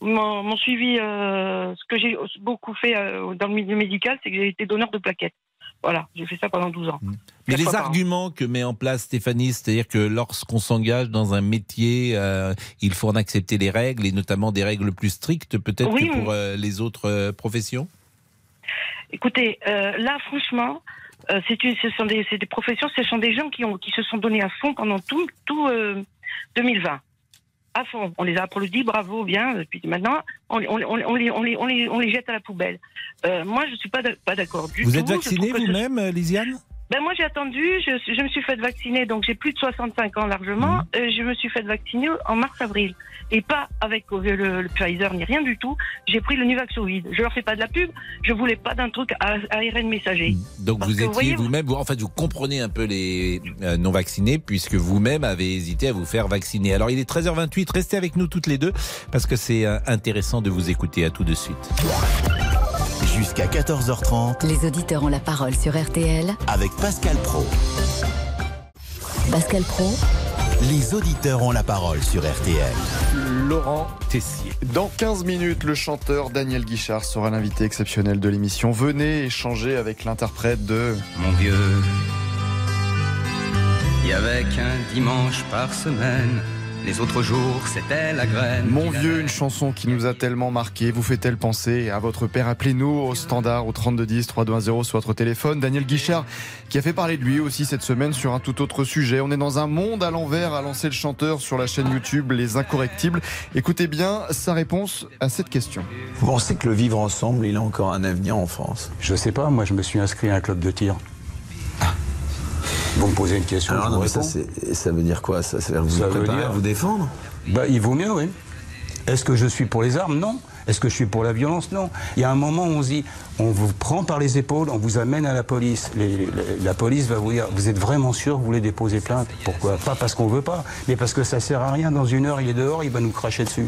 S19: Mon, mon suivi, euh, ce que j'ai beaucoup fait dans le milieu médical, c'est que j'ai été donneur de plaquettes. Voilà, j'ai fait ça pendant 12 ans.
S1: Mais
S19: Quatre
S1: les arguments que met en place Stéphanie, c'est-à-dire que lorsqu'on s'engage dans un métier, euh, il faut en accepter les règles, et notamment des règles plus strictes peut-être
S19: Oui,
S1: que pour
S19: mais-
S1: euh, les autres euh, professions?
S19: Écoutez, euh, là, franchement, euh, c'est ce sont des, professions, ce sont des gens qui, ont, qui se sont donnés à fond pendant tout, tout euh, 2020. À fond. On les a applaudis, bravo, bien. Et puis maintenant, on, les- on, on, les- on les, on, les, on, les, jette à la poubelle. Moi, je ne suis pas d'ac- pas d'accord du tout.
S1: Vous êtes vaccinée vous-même, euh, Lisiane?
S19: Ben moi j'ai attendu, je, je me suis fait vacciner, donc j'ai plus de 65 ans largement.
S1: Mhm.
S19: Euh, je me suis fait vacciner en mars-avril. Et pas avec euh, le, le Pfizer ni rien du tout. J'ai pris le Nuvaxovid. Je leur fais pas de la pub, je voulais pas d'un truc à ARN messager.
S1: Donc
S19: Parce
S1: vous étiez vous-même, vous- en fait, vous comprenez un peu les euh, non-vaccinés puisque vous-même avez hésité à vous faire vacciner. Alors il est 13h28, restez avec nous toutes les deux parce que c'est euh, intéressant de vous écouter. À tout de suite.
S10: Jusqu'à 14h30
S5: Les auditeurs ont la parole sur RTL.
S10: avec Pascal Pro.
S5: Pascal Pro,
S10: Les auditeurs ont la parole sur RTL.
S1: Laurent Tessier.
S11: Dans 15 minutes, le chanteur Daniel Guichard sera l'invité exceptionnel de l'émission. Venez échanger avec l'interprète de
S14: Mon vieux, il y avait qu'un dimanche par semaine. Les autres jours, c'était la graine.
S11: Mon vieux, une chanson qui nous a tellement marqué. Vous fait-elle penser à votre père? Appelez-nous au standard au 3210 3210 sur votre téléphone. Daniel Guichard qui a fait parler de lui aussi cette semaine sur un tout autre sujet. On est dans un monde à l'envers, a lancé le chanteur sur la chaîne YouTube Les Incorrectibles. Écoutez bien sa réponse à cette question.
S20: Vous pensez que le vivre ensemble, il a encore un avenir en France?
S21: Je sais pas, moi je me suis inscrit à un club de tir. Vous me posez une question,
S20: Alors
S21: je
S20: non,
S21: vous
S20: ça, ça veut dire quoi Ça, ça veut dire que vous
S21: Ça
S20: vous
S21: veut
S20: préparez
S21: dire-
S20: à vous défendre?
S21: Bah, il vaut mieux, oui. Est-ce que je suis pour les armes? Non. Est-ce que je suis pour la violence? Non. Il y a un moment où on se dit, on vous prend par les épaules, on vous amène à la police. Les- les- la police va vous dire, vous êtes vraiment sûr que vous voulez déposer plainte? Pourquoi? Pas parce qu'on veut pas, mais parce que ça sert à rien. Dans une heure, il est dehors, il va nous cracher dessus.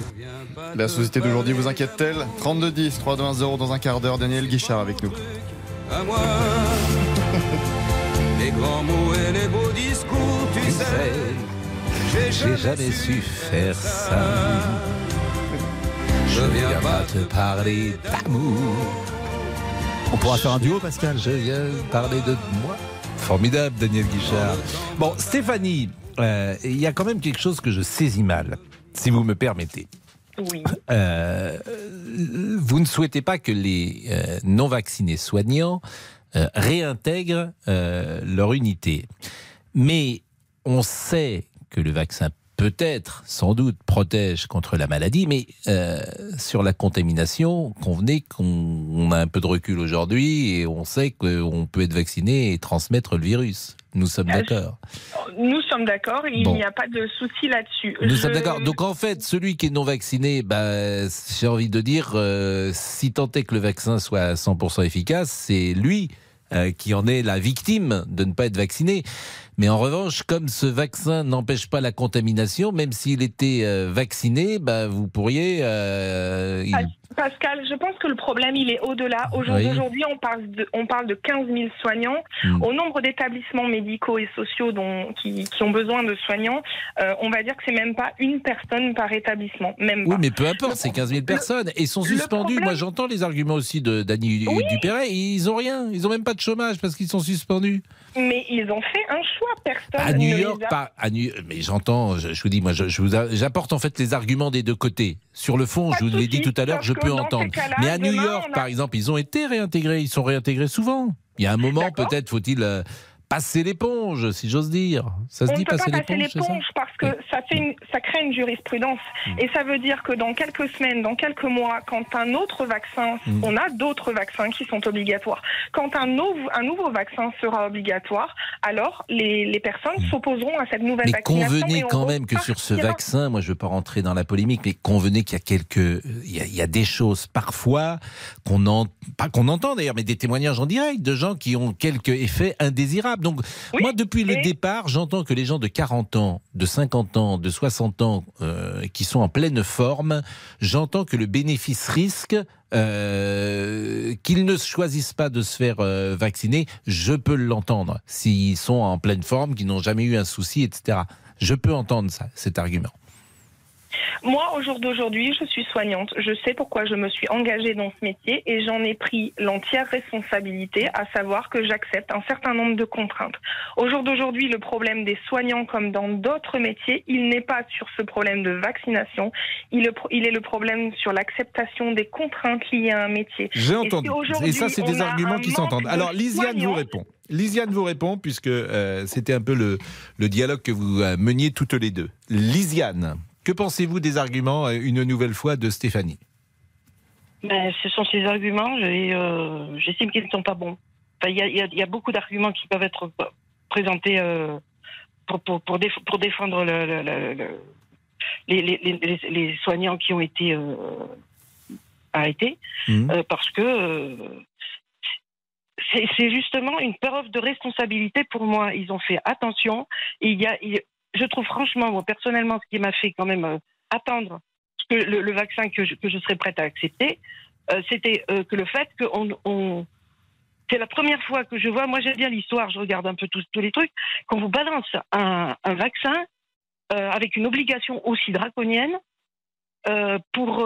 S11: La société d'aujourd'hui vous inquiète-t-elle? 3210 3210 dans un quart d'heure. Daniel Guichard avec nous.
S14: À moi, les grands mots et les beaux discours, tu sais.
S1: J'ai jamais su faire ça.
S14: Je viens pas
S1: te parler d'amour.
S9: On pourra faire un duo, Pascal.
S1: Je viens parler de moi. Formidable, Daniel Guichard. Bon, Stéphanie, euh, il y a quand même quelque chose que je saisis mal, si vous me permettez.
S18: Oui.
S1: Euh, vous ne souhaitez pas que les euh, non-vaccinés soignants euh, réintègrent euh, leur unité. Mais on sait que le vaccin peut-être, sans doute, protège contre la maladie, mais euh, sur la contamination, convenez qu'on on a un peu de recul aujourd'hui et on sait qu'on peut être vacciné et transmettre le virus. Nous sommes
S18: Ah,
S1: d'accord.
S18: Nous sommes d'accord, il
S1: Bon.
S18: n'y a pas de souci là-dessus.
S1: Nous
S18: Je-
S1: sommes d'accord. Donc en fait, celui qui est non vacciné, bah, j'ai envie de dire, euh, si tant est que le vaccin soit à 100% efficace, c'est lui euh, qui en est la victime de ne pas être vacciné. Mais en revanche, comme ce vaccin n'empêche pas la contamination, même s'il était euh, vacciné, bah, vous pourriez... euh, il-
S18: Pascal, je pense que le problème, il est au-delà. Aujourd'hui,
S1: Oui.
S18: on, parle de, on parle de 15 000 soignants.
S1: Hmm.
S18: Au nombre d'établissements médicaux et sociaux dont, qui, qui ont besoin de soignants, euh, on va dire que c'est même pas une personne par établissement. Même
S1: Oui,
S18: pas.
S1: mais peu importe, c'est 15 000 personnes. Et ils sont suspendus.
S18: problème-
S1: Moi, j'entends les arguments aussi de Dany Dupéret. Ils ont rien. Ils ont même pas de chômage parce qu'ils sont suspendus.
S18: Mais ils ont fait un choix. Personne
S1: À
S18: ne
S1: New York, pas à New- mais j'entends, je, je vous dis, moi, je, je vous a- j'apporte en fait les arguments des deux côtés. Sur le fond, je vous l'ai dit tout à l'heure, je peux entendre. Mais à New York,
S18: a-
S1: par exemple, ils ont été réintégrés. Ils sont réintégrés souvent. Il y a un moment, peut-être faut-il euh, passer l'éponge, si j'ose dire. Ça se
S18: on
S1: dit
S18: ne peut pas
S1: passer l'éponge,
S18: parce que ça, fait une- ça crée une jurisprudence.
S1: Mm.
S18: Et ça veut dire que dans quelques semaines, dans quelques mois, quand un autre vaccin,
S1: Mm.
S18: on a d'autres vaccins qui sont obligatoires, quand un, nouveau un nouveau vaccin sera obligatoire, alors les, les personnes s'opposeront à cette nouvelle
S1: Mm. Mais
S18: vaccination.
S1: convenez quand même que sur ce vaccin, moi je ne veux pas rentrer dans la polémique, mais convenez qu'il y a quelques, il y a, il y a des choses parfois qu'on en, pas qu'on entend d'ailleurs, mais des témoignages en direct de gens qui ont quelques effets indésirables. Donc moi depuis le départ, j'entends que les gens de 40 ans, de 50 ans, de 60 ans, euh, qui sont en pleine forme, j'entends que le bénéfice-risque euh, qu'ils ne choisissent pas de se faire euh, vacciner, je peux l'entendre. S'ils sont en pleine forme, qu'ils n'ont jamais eu un souci, etc. Je peux entendre ça, cet argument.
S18: Moi, au jour d'aujourd'hui, je suis soignante. Je sais pourquoi je me suis engagée dans ce métier et j'en ai pris l'entière responsabilité, à savoir que j'accepte un certain nombre de contraintes. Au jour d'aujourd'hui, le problème des soignants, comme dans d'autres métiers, il n'est pas sur ce problème de vaccination. Il, est- le problème sur l'acceptation des contraintes liées à un métier.
S1: J'ai entendu. Et ça, c'est des arguments qui s'entendent.
S18: de
S1: Alors, Lisiane vous répond. Lisiane vous répond, puisque euh, c'était un peu le, le dialogue que vous euh, meniez toutes les deux. Lisiane, que pensez-vous des arguments, euh, une nouvelle fois, de Stéphanie?
S19: Ben, ce sont ces arguments, et, euh, j'estime qu'ils ne sont pas bons. Enfin, Il y, a, y y beaucoup d'arguments qui peuvent être p- présentés euh, pour, pour, pour, déf- pour défendre le- le- le- le- les, les, les, les soignants qui ont été euh, arrêtés, euh, parce que euh, c'est justement une preuve de responsabilité pour moi. Ils ont fait attention. Il y a, il- je trouve franchement, moi personnellement, ce qui m'a fait quand même euh, attendre que le, le vaccin que je, que je serais prête à accepter, euh, c'était euh, que le fait que on, on- c'est la première fois que je vois, moi j'aime bien l'histoire, je regarde un peu tous, tous les trucs, qu'on vous balance un, un vaccin avec une obligation aussi draconienne pour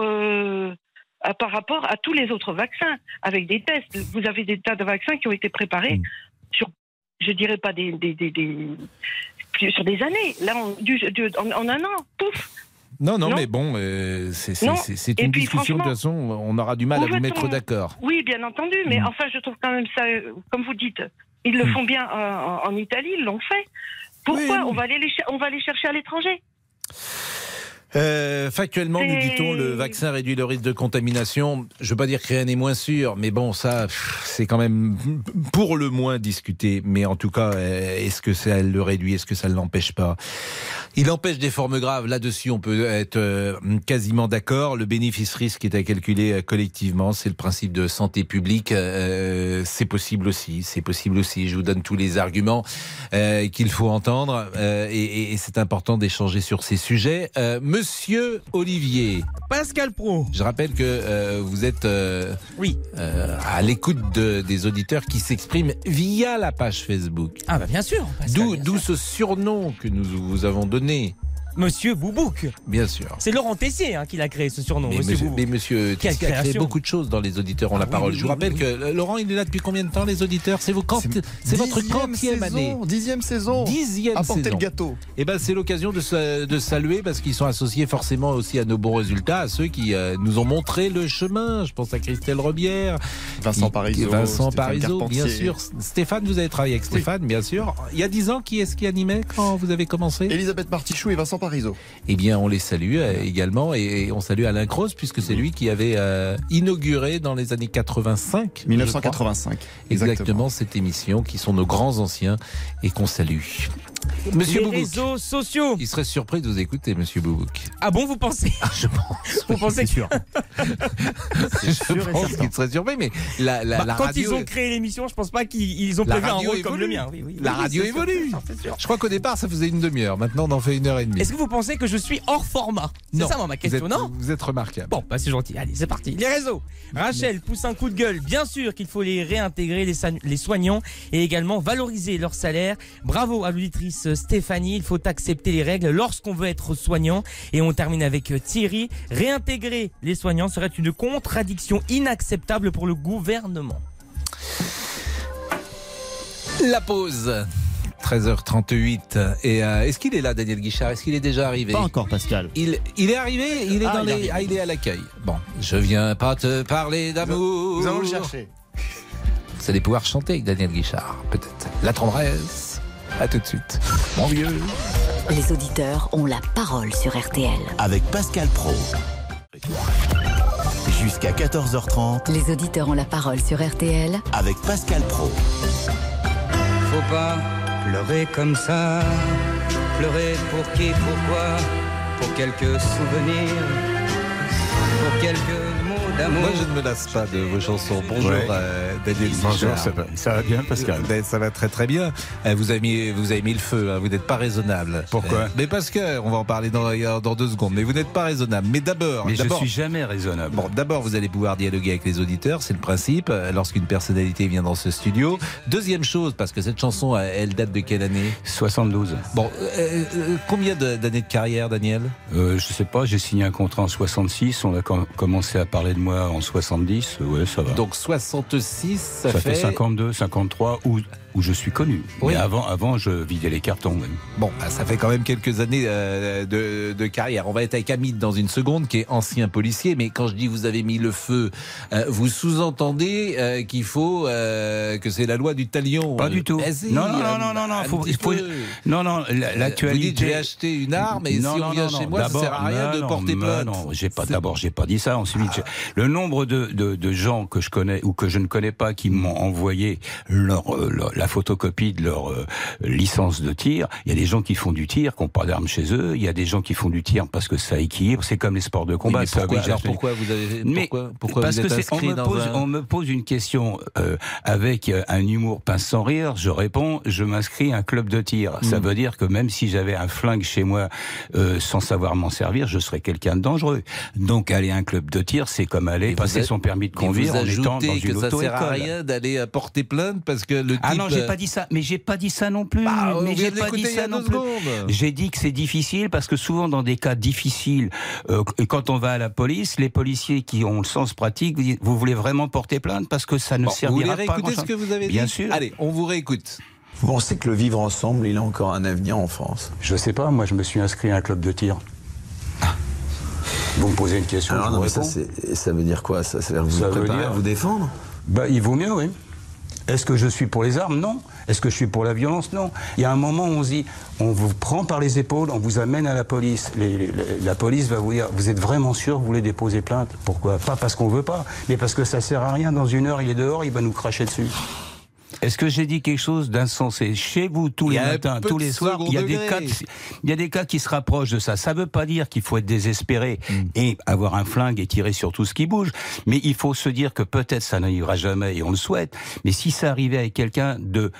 S19: par rapport à tous les autres vaccins, avec des tests. Vous avez des tas de vaccins qui ont été préparés sur, je dirais pas des, des, des- des- sur des années. Là, on- du- du- en, en un an, pouf.
S1: Non, non,
S19: Non.
S1: mais bon, euh, c'est une
S19: puis,
S1: discussion, de toute façon, on aura du mal à vous mettre d'accord.
S19: Oui, bien entendu, mais
S1: Mm.
S19: enfin, je trouve quand même ça, euh, comme vous dites, ils le
S1: Mm.
S19: font bien euh, en, en Italie, ils l'ont fait. Pourquoi on, va aller les on va les chercher à l'étranger?
S1: Euh, factuellement, nous dit-on, le vaccin réduit le risque de contamination. Je veux pas dire que rien n'est moins sûr, mais bon, ça, c'est quand même pour le moins discuté. Mais en tout cas, euh, est-ce que ça le réduit? Est-ce que ça ne l'empêche pas? Il empêche des formes graves. Là-dessus, on peut être euh, quasiment d'accord. Le bénéfice-risque est à calculer euh, collectivement. C'est le principe de santé publique. Euh, c'est possible aussi. C'est possible aussi. Je vous donne tous les arguments euh, qu'il faut entendre. et c'est important d'échanger sur ces sujets. Monsieur Olivier.
S22: Pascal Pro.
S1: Je rappelle que euh, vous êtes euh,
S22: oui.
S1: à l'écoute de- des auditeurs qui s'expriment via la page Facebook.
S22: Ah bah bien sûr.
S1: D'où ce surnom que nous vous avons donné.
S22: Monsieur Boubouk.
S1: Bien sûr.
S22: C'est Laurent Tessier hein, qui l'a créé ce surnom.
S1: Mais
S22: Monsieur,
S1: monsieur,
S22: Boubouk.
S1: mais monsieur
S22: Quelle
S1: Tesca a créé beaucoup de choses dans les auditeurs ont la
S22: oui,
S1: parole.
S22: oui,
S1: Je vous rappelle
S22: oui.
S1: que euh, Laurent, il est là depuis combien de temps les auditeurs? C'est votre quantième
S11: saison,
S1: année.
S11: Dixième saison.
S1: Dixième
S11: Apportez
S1: saison.
S11: le gâteau.
S1: Eh ben, c'est l'occasion de, sa- de saluer parce qu'ils sont associés forcément aussi à nos bons résultats, à ceux qui euh, nous ont montré le chemin. Je pense à Christelle Robière,
S11: Vincent Parisot,
S1: Vincent
S11: Stéphane
S1: Parisot, bien
S11: Carpentier.
S1: sûr. Stéphane, vous avez travaillé avec Stéphane, bien sûr. Il y a dix ans, qui est-ce qui animait? Quand vous avez commencé?
S11: Elisabeth Martichoux et Vincent
S1: Eh bien, on les salue euh, également et, on salue Alain Cross puisque c'est lui qui avait euh, inauguré dans les années 85. je
S11: 1985.
S1: crois, Exactement cette émission qui sont nos grands anciens et qu'on salue. Monsieur
S22: Les
S1: Boubouk.
S22: réseaux sociaux.
S1: Il serait surpris de vous écouter, Monsieur Boubouk.
S22: Ah bon, vous pensez
S1: Je pense. [laughs]
S22: Vous pensez que [laughs]
S1: sûr. je pense qu'il serait surpris, mais la, la,
S22: Bah,
S1: la
S22: quand
S1: radio.
S22: ils ont créé l'émission, je pense pas qu'ils ils ont prévu un rôle comme le mien. Oui, oui,
S1: la
S22: oui,
S1: radio
S22: sûr,
S1: évolue.
S22: sûr.
S1: Je crois qu'au départ, ça faisait une demi-heure. Maintenant, on en fait une heure et demie.
S22: Est-ce que vous pensez que je suis hors format? C'est
S1: Non.
S22: ça moi, ma question,
S1: vous êtes,
S22: non?
S1: Vous êtes remarquable.
S22: Bon, bah c'est gentil. Allez, c'est parti. Les réseaux. Rachel pousse un coup de gueule. Bien sûr qu'il faut les réintégrer, les, les soignants, et également valoriser leur salaire. Bravo à l'auditrice Stéphanie. Il faut accepter les règles lorsqu'on veut être soignant. Et on termine avec euh, Thierry. Réintégrer les soignants serait une contradiction inacceptable pour le gouvernement.
S1: La pause. 13h38. Et euh, est-ce qu'il est là, Daniel Guichard? Est-ce qu'il est déjà arrivé?
S9: Pas encore, Pascal.
S1: Il, il est arrivé Il est
S9: Ah,
S1: dans
S9: il
S1: les. Ah, il est à l'accueil. Bon, je viens pas te parler d'amour.
S11: Nous allons le chercher.
S1: Vous allez pouvoir chanter avec Daniel Guichard, peut-être. La tendresse. À tout de suite. Mon vieux.
S5: Les auditeurs ont la parole sur RTL.
S10: Avec Pascal Pro. Jusqu'à 14h30
S5: Les auditeurs ont la parole sur RTL
S10: avec Pascal Pro.
S14: Faut pas pleurer comme ça. Pleurer pour qui, pourquoi? Pour quelques souvenirs. Pour quelques d'amour.
S1: Moi, je ne me lasse pas de vos chansons. Bonjour,
S6: Ouais.
S1: euh, Daniel
S6: Bonjour, ça va, ça va bien, Pascal?
S1: Ben, Ça va très très bien. Euh, Vous avez mis, vous avez mis le feu, hein, vous n'êtes pas raisonnable.
S6: Pourquoi?
S1: Euh, Mais parce que, on va en parler dans, dans deux secondes, mais vous n'êtes pas raisonnable. Mais d'abord,
S21: Mais je suis jamais raisonnable.
S1: Bon, d'abord, vous allez pouvoir dialoguer avec les auditeurs, c'est le principe, euh, lorsqu'une personnalité vient dans ce studio. Deuxième chose, parce que cette chanson, euh, elle date de quelle année?
S21: 72.
S1: Bon, euh, euh, combien d'années de carrière, Daniel?
S21: Euh, je sais pas, j'ai signé un contrat en 66, on a com- commencé à parler de moi en 70, euh, ouais, ça va.
S1: Donc 66, ça,
S21: ça, fait... 52, 53, où, où je suis connu.
S1: Oui.
S21: Mais avant, avant, je vidais les cartons.
S1: Bon, bah, ça fait quand même quelques années euh, de, de carrière. On va être avec Hamid dans une seconde, qui est ancien policier. Mais quand je dis vous avez mis le feu, euh, vous sous-entendez euh, qu'il faut que c'est la loi du talion.
S21: Pas du tout.
S1: Si,
S21: Non, non, non, non, non, faut- faut-. Non, non,
S1: Vous dites
S21: l'actualité.
S1: j'ai acheté une arme et
S21: Non,
S1: si
S21: non,
S1: on vient
S21: non,
S1: chez
S21: non.
S1: moi, ça sert à rien
S21: non,
S1: de
S21: non,
S1: porter plainte.
S21: Non, j'ai pas. D'abord, j'ai pas dit ça. Ensuite, j'ai- le nombre de, de, de gens que je connais ou que je ne connais pas qui m'ont envoyé leur, leur- la photocopie de leur euh, licence de tir. Il y a des gens qui font du tir, qui n'ont pas d'armes chez eux. Il y a des gens qui font du tir parce que ça équilibre. C'est comme les sports de
S1: Oui,
S21: combat.
S1: mais
S21: ça
S1: pourquoi,
S21: à
S1: alors pourquoi vous avez
S21: mais
S1: pourquoi, pourquoi
S21: parce
S1: vous
S21: que
S1: êtes
S21: on
S1: inscrit
S21: me
S1: dans
S21: pose
S1: un-
S21: on me pose une question euh, avec euh, un humour pince sans rire, je réponds je m'inscris à un club de tir. Ça
S1: Mm.
S21: veut dire que même si j'avais un flingue chez moi euh, sans savoir m'en servir, je serais quelqu'un de dangereux. Donc aller à un club de tir, c'est comme aller
S1: Et
S21: passer son permis de conduire en étant dans une
S1: que ça sert à
S21: auto-école.
S1: rien d'aller porter plainte parce que le type.
S21: Ah non, j'ai
S1: euh,
S21: pas dit ça. Mais j'ai pas dit ça non plus.
S1: Bah,
S21: mais j'ai pas dit ça non plus. J'ai dit que c'est difficile parce que souvent dans des cas difficiles, euh, quand on va à la police, les policiers qui ont le sens pratique, vous dites, vous voulez vraiment porter plainte parce que ça ne
S1: Bon, vous
S21: servira
S1: voulez
S21: pas grand
S1: ce que vous avez dit
S21: Bien sûr.
S1: Allez, on vous réécoute.
S20: Vous pensez que le vivre ensemble, il a encore un avenir en France?
S21: Je sais pas, moi je me suis inscrit à un club de tir. Vous me posez une question,
S20: Alors
S21: je
S20: non,
S21: vous
S20: mais ça, veut dire quoi? Ça, ça veut dire que vous
S21: Ça
S20: vous
S21: veut dire-
S20: à vous défendre?
S21: Bah, il vaut mieux, oui. Est-ce que je suis pour les armes? Non. Est-ce que je suis pour la violence? Non. Il y a un moment où on dit, on vous prend par les épaules, on vous amène à la police. La police va vous dire, vous êtes vraiment sûr que vous voulez déposer plainte? Pourquoi? Pas parce qu'on veut pas, mais parce que ça sert à rien. Dans une heure, il est dehors, il va nous cracher dessus. Est-ce que j'ai dit quelque chose d'insensé? Chez vous, tous les matins, tous les soirs, il y, a des cas qui, il y a des cas qui se rapprochent de ça. Ça ne veut pas dire qu'il faut être désespéré
S1: Hmm.
S21: et avoir un flingue et tirer sur tout ce qui bouge. Mais il faut se dire que peut-être ça n'arrivera jamais et on le souhaite. Mais si ça arrivait avec quelqu'un de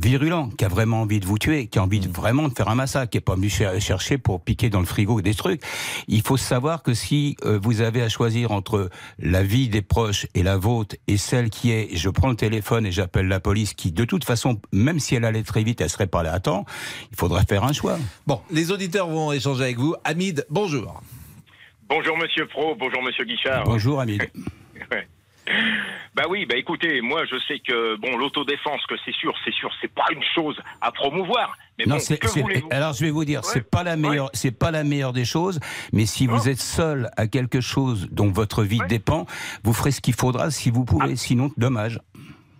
S21: virulent, qui a vraiment envie de vous tuer, qui a envie de, vraiment de faire un massacre, qui n'est pas venu cher- chercher pour piquer dans le frigo des trucs. Il faut savoir que si euh, vous avez à choisir entre la vie des proches et la vôtre et celle qui est, je prends le téléphone et j'appelle la police, qui de toute façon, même si elle allait très vite, elle serait pas là à temps, il faudra faire un choix.
S1: Bon, les auditeurs vont échanger avec vous. Hamid, bonjour.
S23: Bonjour Monsieur Pro, bonjour Monsieur Guichard.
S21: Bonjour Hamid. [laughs] [laughs]
S23: Ouais. Bah oui, bah écoutez, moi je sais que bon l'autodéfense, que c'est sûr, c'est sûr, c'est pas une chose à promouvoir. Mais
S21: non,
S23: bon, que
S21: alors je vais vous dire,
S23: Ouais.
S21: c'est pas la meilleure, c'est pas la meilleure des choses, mais si vous êtes seul à quelque chose dont votre vie dépend, vous ferez ce qu'il faudra si vous pouvez, sinon dommage.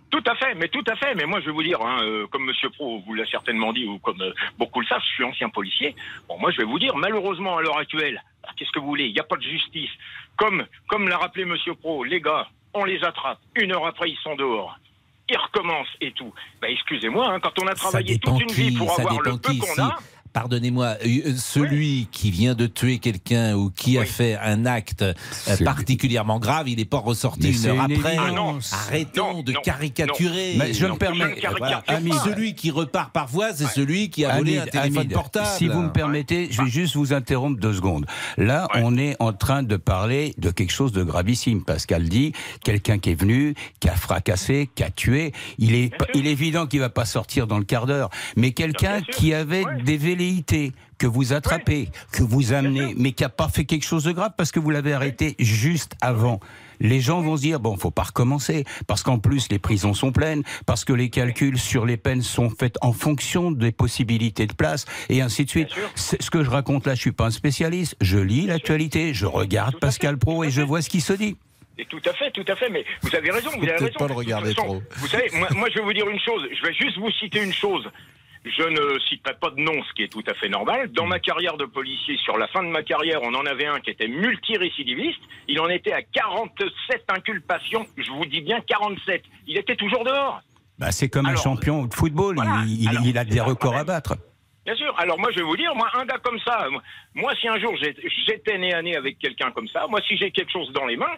S23: Tout à fait, mais tout à fait. Mais moi, je vais vous dire, hein, euh, comme Monsieur Pro vous l'a certainement dit, ou comme euh, beaucoup le savent, je suis ancien policier. Bon, moi, je vais vous dire, malheureusement, à l'heure actuelle, bah, qu'est-ce que vous voulez? Il n'y a pas de justice. Comme, comme l'a rappelé Monsieur Pro, les gars, on les attrape. Une heure après, ils sont dehors. Ils recommencent et tout. Bah, excusez-moi, hein, quand on a travaillé toute une vie pour avoir le peu qu'on a.
S1: Pardonnez-moi, euh, celui qui vient de tuer quelqu'un ou qui a fait un acte euh, particulièrement grave, il n'est pas ressorti
S21: Mais
S1: une heure
S21: une
S1: après.
S21: évidence.
S1: Arrêtons de caricaturer.
S21: Mais je me permets,
S1: Voilà.
S21: Hamid.
S1: Celui qui repart parfois, c'est celui qui a volé un téléphone portable.
S21: Si vous me permettez, je vais juste vous interrompre deux secondes. Là, on est en train de parler de quelque chose de gravissime. Pascal dit, quelqu'un qui est venu, qui a fracassé, qui a tué, il est, il est évident qu'il va pas sortir dans le quart d'heure. Mais quelqu'un qui avait des que vous attrapez, que vous amenez, mais qui a pas fait quelque chose de grave parce que vous l'avez arrêté juste avant. Les gens vont se dire bon, faut pas recommencer parce qu'en plus les prisons sont pleines, parce que les calculs sur les peines sont faits en fonction des possibilités de place et ainsi de suite. Ce que je raconte là, je suis pas un spécialiste. Je lis l'actualité, je regarde Pascal Pro et je vois ce qui se dit.
S23: Et tout à fait, tout à fait. Mais vous avez raison, vous avez
S1: peut-être
S23: raison.
S1: pas le regarder
S23: façon,
S1: trop.
S23: Vous savez, moi, moi, je vais vous dire une chose. Je vais juste vous citer une chose. Je ne citerai pas de nom, ce qui est tout à fait normal. Dans ma carrière de policier, sur la fin de ma carrière, on en avait un qui était multirécidiviste. Il en était à 47 inculpations. Je vous dis bien 47. Il était toujours dehors.
S21: Bah, c'est comme
S23: Alors,
S21: un champion de football,
S23: voilà.
S21: il, il-
S23: Alors,
S21: il a des records à battre.
S23: Bien sûr. Alors moi, je vais vous dire, moi, un gars comme ça, moi, si un jour j'étais nez à nez avec quelqu'un comme ça, moi, si j'ai quelque chose dans les mains,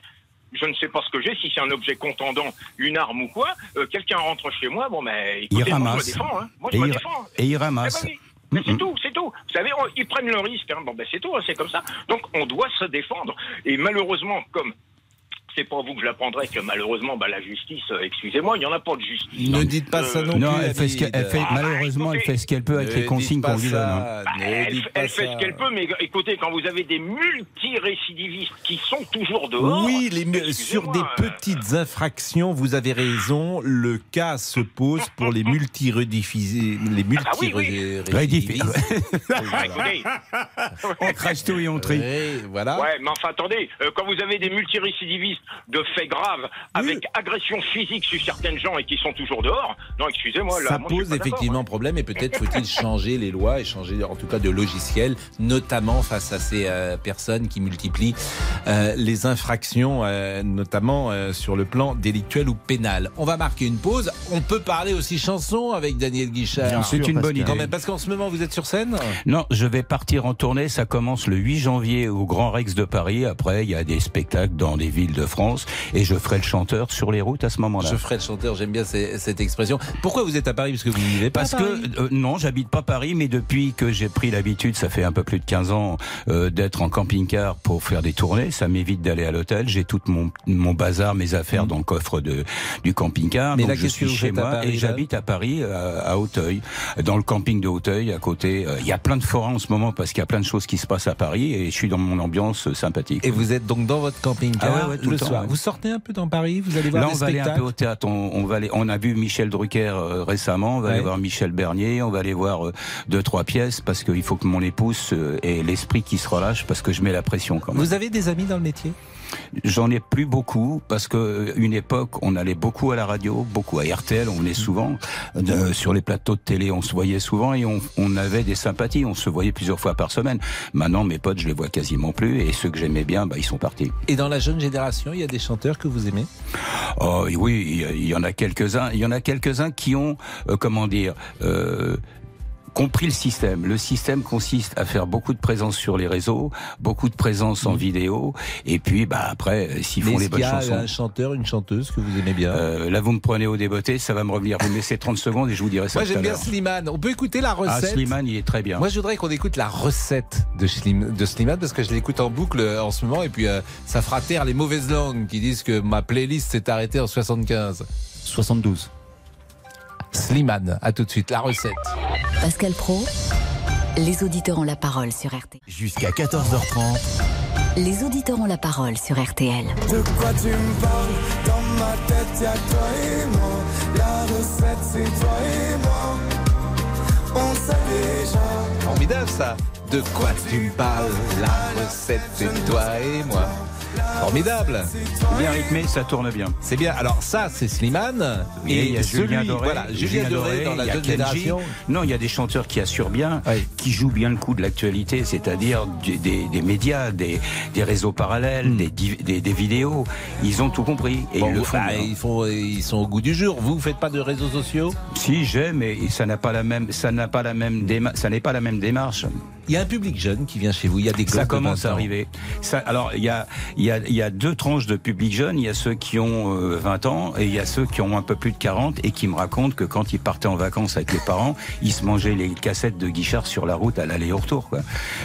S23: je ne sais pas ce que j'ai, si c'est un objet contendant, une arme ou quoi, euh, quelqu'un rentre chez moi, bon, mais
S21: Il
S23: écoutez, moi, je me défends. Hein. Moi, je
S21: Et
S23: me
S21: il-
S23: défends.
S21: et il
S23: Eh
S21: ramasse.
S23: ben oui. Mais c'est tout, c'est tout. Vous savez, on- ils prennent le risque. Hein. Bon, ben c'est tout, hein, c'est comme ça. Donc, on doit se défendre. Et malheureusement, comme c'est pas vous que je l'apprendrai que malheureusement, bah, la justice, euh, excusez-moi, il n'y en a pas de justice.
S1: Ne dites pas ça non,
S21: Non,
S1: plus.
S21: elle fait ce qu'elle elle fait,
S23: Ah,
S21: malheureusement, elle fait ce qu'elle peut avec les consignes qu'on lui donne. hein.
S23: Bah, elle, fait ce qu'elle peut, mais écoutez, quand vous avez des multirécidivistes qui sont toujours dehors.
S1: Oui, les, sur des
S23: euh,
S1: petites infractions, vous avez raison. Le cas se pose pour les multi-rediffusés, les
S23: Ah bah oui, oui.
S1: multi-récidivistes.
S23: ah,
S21: On crache tout et on trie.
S1: Oui, voilà.
S23: Ouais, mais enfin attendez, euh, quand vous avez des multirécidivistes de faits graves avec agression physique sur certaines gens et qui sont toujours dehors, non, excusez-moi, là,
S1: Ça
S23: moi, suis
S1: pose effectivement problème et peut-être faut-il [laughs] changer les lois et changer en tout cas de logiciel, notamment face à ces euh, personnes qui multiplient euh, les infractions, euh, notamment euh, sur le plan délictuel ou pénal. On va marquer une pause. On peut parler aussi chanson avec Daniel Guichard.
S21: C'est une bonne
S1: Quand
S21: idée.
S1: même, parce qu'en ce moment vous êtes sur scène.
S21: Non, je vais partir en tournée. Ça commence le 8 janvier au Grand Rex de Paris. Après, il y a des spectacles dans les villes de France et je ferai le chanteur sur les routes à ce moment-là.
S1: Je ferai le chanteur, j'aime bien ces- cette expression. Pourquoi vous êtes à Paris? Parce que vous n'y vivez pas
S21: Parce que euh, non, j'habite pas Paris, mais depuis que j'ai pris l'habitude, ça fait un peu plus de 15 ans, euh, d'être en camping-car pour faire des tournées, ça m'évite d'aller à l'hôtel. J'ai tout mon, mon bazar, mes affaires dans le coffre de du camping-car.
S1: Mais
S21: Donc
S1: là,
S21: je suis chez moi
S1: Paris,
S21: et j'habite à Paris, à, à Auteuil, dans le camping de Auteuil, à côté. Euh, Il y a plein de forêts en ce moment parce qu'il y a plein de choses qui se passent à Paris et je suis dans mon ambiance euh, sympathique.
S1: Et vous êtes donc dans votre camping-car?
S21: Ah ouais, ouais,
S1: le soir. Vous sortez un peu dans Paris, vous allez voir
S21: Là,
S1: des
S21: on va aller un peu au théâtre. On, on va aller, on a vu Michel Drucker euh, récemment. On va
S1: Ouais.
S21: aller voir Michel Bernier. On va aller voir euh, deux trois pièces parce qu'il faut que mon épouse euh, ait l'esprit qui se relâche parce que je mets la pression quand même.
S1: Vous avez des amis dans le métier?
S21: J'en ai plus beaucoup parce que euh, une époque, on allait beaucoup à la radio, beaucoup à RTL, on venait souvent Euh, sur les plateaux de télé, on se voyait souvent et on, on avait des sympathies. On se voyait plusieurs fois par semaine. Maintenant, mes potes, je les vois quasiment plus et ceux que j'aimais bien, bah, ils sont partis.
S1: Et dans la jeune génération, il y a des chanteurs que vous aimez?
S21: Oh oui, il y en a quelques-uns. Il y en a quelques-uns qui ont, euh, comment dire, euh, compris le système. Le système consiste à faire beaucoup de présence sur les réseaux, beaucoup de présence en vidéo, et puis bah après, s'ils
S1: Mais
S21: font
S1: est-ce
S21: les bonnes
S1: qu'il y a
S21: chansons.
S1: un chanteur, une chanteuse que vous aimez bien
S21: Euh, là, vous me prenez au débeauté, ça va me revenir. Vous me laissez 30 secondes et je vous dirai ça
S1: Moi j'aime bien. Slimane. On peut écouter la
S21: Ah,
S1: recette
S21: Slimane, il est très bien.
S1: Moi je voudrais qu'on écoute la recette de, Slim, de Slimane parce que je l'écoute en boucle euh, en ce moment et puis euh, ça fera taire les mauvaises langues qui disent que ma playlist s'est arrêtée en 75.
S21: 72.
S1: Slimane, à tout de suite, la recette.
S5: Pascal Pro, les auditeurs ont la parole sur RTL.
S10: Jusqu'à 14h30.
S5: Les auditeurs ont la parole sur RTL.
S24: De quoi tu me parles? Dans ma tête, y'a toi et moi. La recette, c'est toi et moi. On sait déjà.
S1: Formidable ça de quoi tu me parles? La recette, c'est toi et moi. Formidable.
S21: Bien rythmé, ça tourne bien.
S1: C'est bien. Alors ça, c'est Slimane.
S21: Oui,
S1: et
S21: il y a
S1: celui,
S21: Julien Doré,
S1: voilà, Julien Doré dans la jeune génération.
S21: Non, il y a des chanteurs qui assurent bien, qui jouent bien le coup de l'actualité, c'est-à-dire des, des médias, des, des réseaux parallèles, des, div- des, des vidéos. Ils ont tout compris et
S1: Bon,
S21: ils le font.
S1: bah,
S21: bien.
S1: ils, font, ils sont au goût du jour. Vous, vous faites pas de réseaux sociaux?
S21: Si j'ai, mais ça n'a pas la même, ça n'a pas la même déma- ça n'est pas la même démarche.
S1: Il y a un public jeune qui vient chez vous. Il y a des
S21: Ça
S1: de
S21: commence
S1: 20
S21: à arriver. Ça, alors, il y a, il y, a, il y a deux tranches de public jeune. Il y a ceux qui ont euh, 20 ans et il y a ceux qui ont un peu plus de 40 et qui me racontent que quand ils partaient en vacances avec les parents, [laughs] ils se mangeaient les cassettes de Guichard sur la route à l'aller et au retour. Quoi.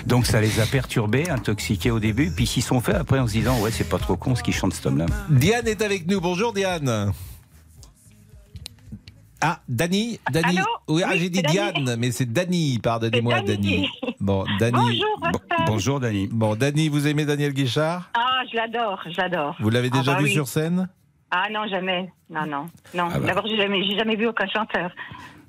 S21: Donc ça les a perturbés, intoxiqués au début, puis s'ils sont faits après en se disant ouais c'est pas trop con ce qu'ils chantent cet homme-là.
S1: Diane est avec nous. Bonjour Diane. Ah, Dani, Dani.
S25: Allô
S1: oui, ah,
S25: Oui,
S1: j'ai dit. Diane, mais c'est Dani, pardonnez-moi,
S25: Dani.
S1: Dani. Bon, Dani.
S25: Bonjour,
S1: bonjour, Dani. Bon, Dani, vous aimez Daniel Guichard?
S25: Ah, je l'adore, je l'adore.
S1: Vous l'avez
S25: Ah
S1: déjà
S25: bah
S1: vu
S25: oui.
S1: sur scène?
S25: Ah non, jamais. Non, non. Non,
S1: Ah bah.
S25: d'abord, j'ai jamais, jamais vu aucun chanteur.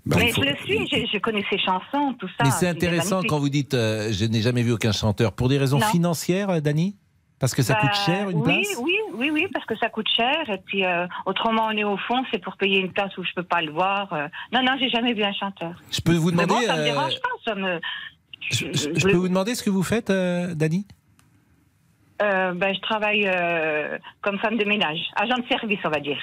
S1: Bah,
S25: Mais
S1: faut-
S25: je le suis, je, je connais ses chansons, tout ça.
S1: Mais c'est intéressant quand vous dites euh, je n'ai jamais vu aucun chanteur. Pour des raisons
S25: Non.
S1: financières, euh, Dani? Parce que ça
S25: Bah,
S1: coûte cher une
S25: oui,
S1: place?
S25: Oui, oui, oui, parce que ça coûte cher. Et puis, euh, autrement, on est au fond, c'est pour payer une place où je peux pas le voir. euh. Non, non, j'ai jamais vu un chanteur.
S1: Je peux vous
S25: Mais
S1: demander.
S25: bon, ça me
S1: euh,
S25: dérange pas, ça me.
S1: je, je- je peux vous demander ce que vous faites, euh, Dani
S25: Euh, ben, je travaille euh, comme femme de ménage, agent de service, on va dire.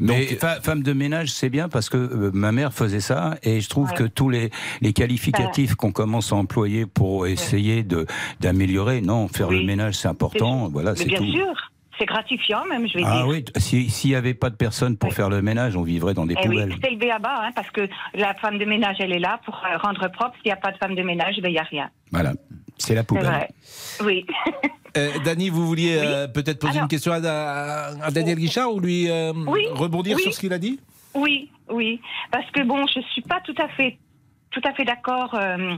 S21: mais fa- femme de ménage, c'est bien parce que euh, ma mère faisait ça et je trouve
S25: Ouais.
S21: que tous les, les qualificatifs qu'on commence à employer pour essayer de d'améliorer, non, faire le
S25: Oui.
S21: ménage c'est important, voilà,
S25: Mais
S21: c'est
S25: bien
S21: tout.
S25: sûr, c'est gratifiant même, je vais
S21: Ah
S25: dire.
S21: oui, si- s'il n'y avait pas de personne pour faire le ménage, on vivrait dans des
S25: Eh oui,
S21: poubelles.
S25: c'est le béaba, hein, parce que la femme de ménage, elle est là pour euh, rendre propre. S'il n'y a pas de femme de ménage, ben, il n'y a rien.
S21: Voilà, c'est la poubelle.
S25: vrai. Oui.
S1: Euh, Dani, vous vouliez euh, peut-être poser une question à, Daniel Guichard ou lui euh,
S25: Oui,
S1: rebondir
S25: oui.
S1: sur ce qu'il a dit?
S25: Oui, oui. Parce que bon, je suis pas tout à fait tout à fait d'accord euh,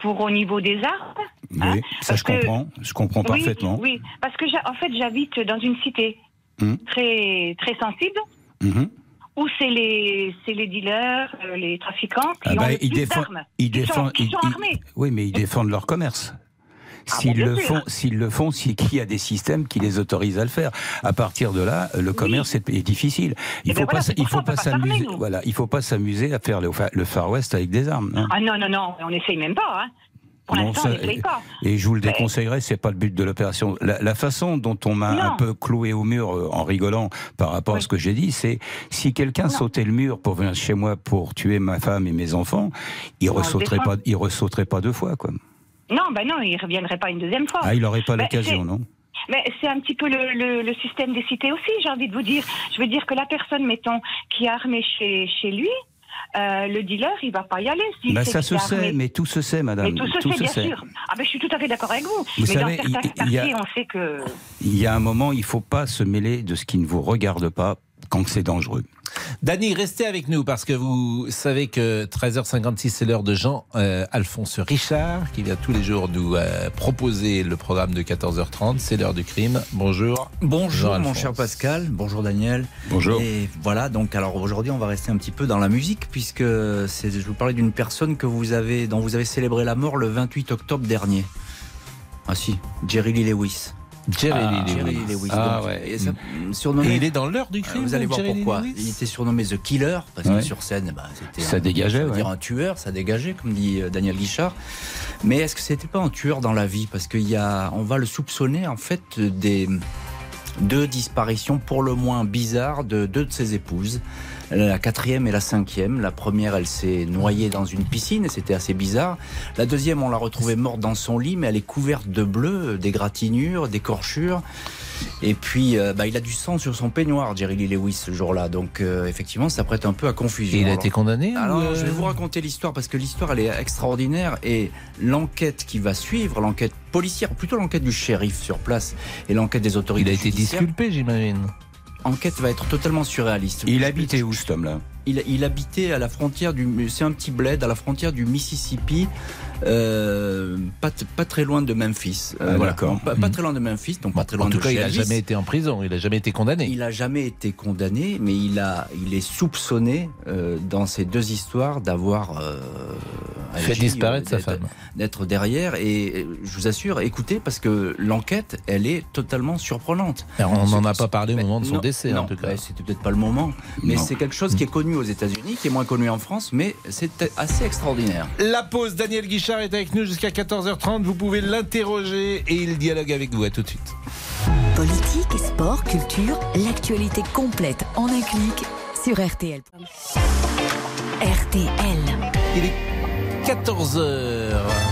S25: pour au niveau des arts.
S21: Oui, ça je
S25: que-
S21: comprends, je comprends parfaitement.
S25: Oui, parce que en fait, j'habite dans une cité
S21: Hum,
S25: très très sensible
S21: mhm.
S25: Où c'est les les dealers, euh, les trafiquants qui
S21: Ah bah,
S25: ont le
S21: ils défendent- ils défendent- ils-
S25: sont
S21: ils-
S25: armés.
S21: Oui, mais ils défendent leur commerce.
S25: Ah,
S21: S'ils le font, s'ils le font, c'est qu'il y a des systèmes qui les autorisent à le faire. À partir de là, le commerce est, est difficile. Il
S25: Eh ben
S21: faut
S25: voilà, c'est
S21: il faut pas s'amuser. Voilà, il faut pas s'amuser à faire le, le Far West avec des armes. hein.
S25: Ah non non non, on n'essaye même pas. Hein. Pour
S21: Non,
S25: l'instant,
S21: ça-
S25: on n'essaye pas.
S21: Et je vous le déconseillerais, c'est pas le but de l'opération. La, la façon dont on m'a un peu cloué au mur euh, en rigolant par rapport à ce que j'ai dit, c'est si quelqu'un sautait le mur pour venir chez moi pour tuer ma femme et mes enfants, il ressauterait pas, il ressauterait pas deux fois, quoi.
S25: Non, ben non, il reviendrait pas une deuxième fois.
S21: Ah, il aurait pas
S25: Ben,
S21: l'occasion, non
S25: Mais c'est un petit peu le, le- le système des cités aussi, j'ai envie de vous dire. Je veux dire que la personne, mettons, qui est armée chez, chez lui, euh, le dealer, il va pas y aller. s'il
S21: Bah,
S25: sait
S21: ça se sait,
S25: armé.
S21: mais tout se sait, madame.
S25: Mais tout se sait, bien sûr. Ah ben, je suis tout à fait d'accord avec vous.
S21: Vous
S25: mais
S21: savez,
S25: dans certains
S21: il- il y a-
S25: quartiers, on sait que...
S21: Il y a un moment, il faut pas se mêler de ce qui ne vous regarde pas quand c'est dangereux.
S1: Dany, restez avec nous parce que vous savez que 13h56, c'est l'heure de Jean-Alphonse Richard qui vient tous les jours nous euh, proposer le programme de 14h30. C'est l'heure du crime. Bonjour.
S26: Bonjour mon cher Pascal, bonjour Daniel.
S21: Bonjour.
S26: Et voilà, donc alors aujourd'hui on va rester un petit peu dans la musique puisque je vous parlais d'une personne que vous avez, dont vous avez célébré la mort le 28 octobre dernier. Ah si, Jerry Lee Lewis.
S1: Jerry
S26: Ah,
S1: Lee
S26: Jerry
S1: Lewis.
S26: Lee Lewis.
S1: Ah
S26: Donc,
S1: ouais.
S26: ça, surnommé-
S1: Et il est dans l'heure du crime,
S26: Vous allez voir
S1: Jerry
S26: pourquoi.
S1: Lewis
S26: Il était surnommé The Killer parce
S21: Ouais.
S26: que sur scène, bah, c'était
S21: Ça
S26: un-
S21: dégageait, ouais.
S26: dire un tueur, ça dégageait, comme dit euh, Daniel Guichard. Mais est-ce que c'était pas un tueur dans la vie? Parce qu'il y a, on va le soupçonner en fait des deux disparitions pour le moins bizarres de deux de ses épouses. La quatrième et la cinquième. La première, elle s'est noyée dans une piscine et c'était assez bizarre. La deuxième, on l'a retrouvée morte dans son lit, mais elle est couverte de bleu, des gratinures, des corchures. Et puis, euh, bah, il a du sang sur son peignoir, Jerry Lee Lewis, ce jour-là. Donc, euh, effectivement, ça prête un peu à confusion.
S1: Et il a
S26: Alors-
S1: été condamné
S26: alors,
S1: euh,
S26: je vais vous raconter l'histoire parce que l'histoire, elle est extraordinaire et l'enquête qui va suivre, l'enquête policière, plutôt l'enquête du shérif sur place et l'enquête des autorités.
S1: Il a été disculpé, j'imagine.
S26: Enquête va être totalement surréaliste.
S21: Il habitait où cet homme-là?
S26: Il, il habitait à la frontière du. C'est un petit bled à la frontière du Mississippi. Euh, pas, pas très loin de Memphis. Euh,
S1: Ah,
S26: voilà.
S1: d'accord.
S26: Pas, pas très loin de Memphis, donc pas très loin
S1: En tout
S26: de
S1: cas, il n'a jamais été en prison, il n'a jamais été condamné.
S26: Il a jamais été condamné, mais il a, il est soupçonné euh, dans ces deux histoires d'avoir euh,
S1: Fait disparaître sa femme.
S26: d'être derrière. Et je vous assure, écoutez, parce que l'enquête, elle est totalement surprenante.
S1: Alors, on n'en a pas parlé au moment de son
S26: non,
S1: décès,
S26: non,
S1: en tout cas.
S26: C'était peut-être pas le moment, mais c'est quelque chose qui est connu aux États-Unis, qui est moins connu en France, mais c'est assez extraordinaire.
S1: La pause, Daniel Guichard est avec nous jusqu'à 14h30. Vous pouvez l'interroger et il dialogue avec vous. À tout de suite.
S5: Politique, sport, culture, l'actualité complète en un clic sur RTL. RTL.
S1: Il est 14h.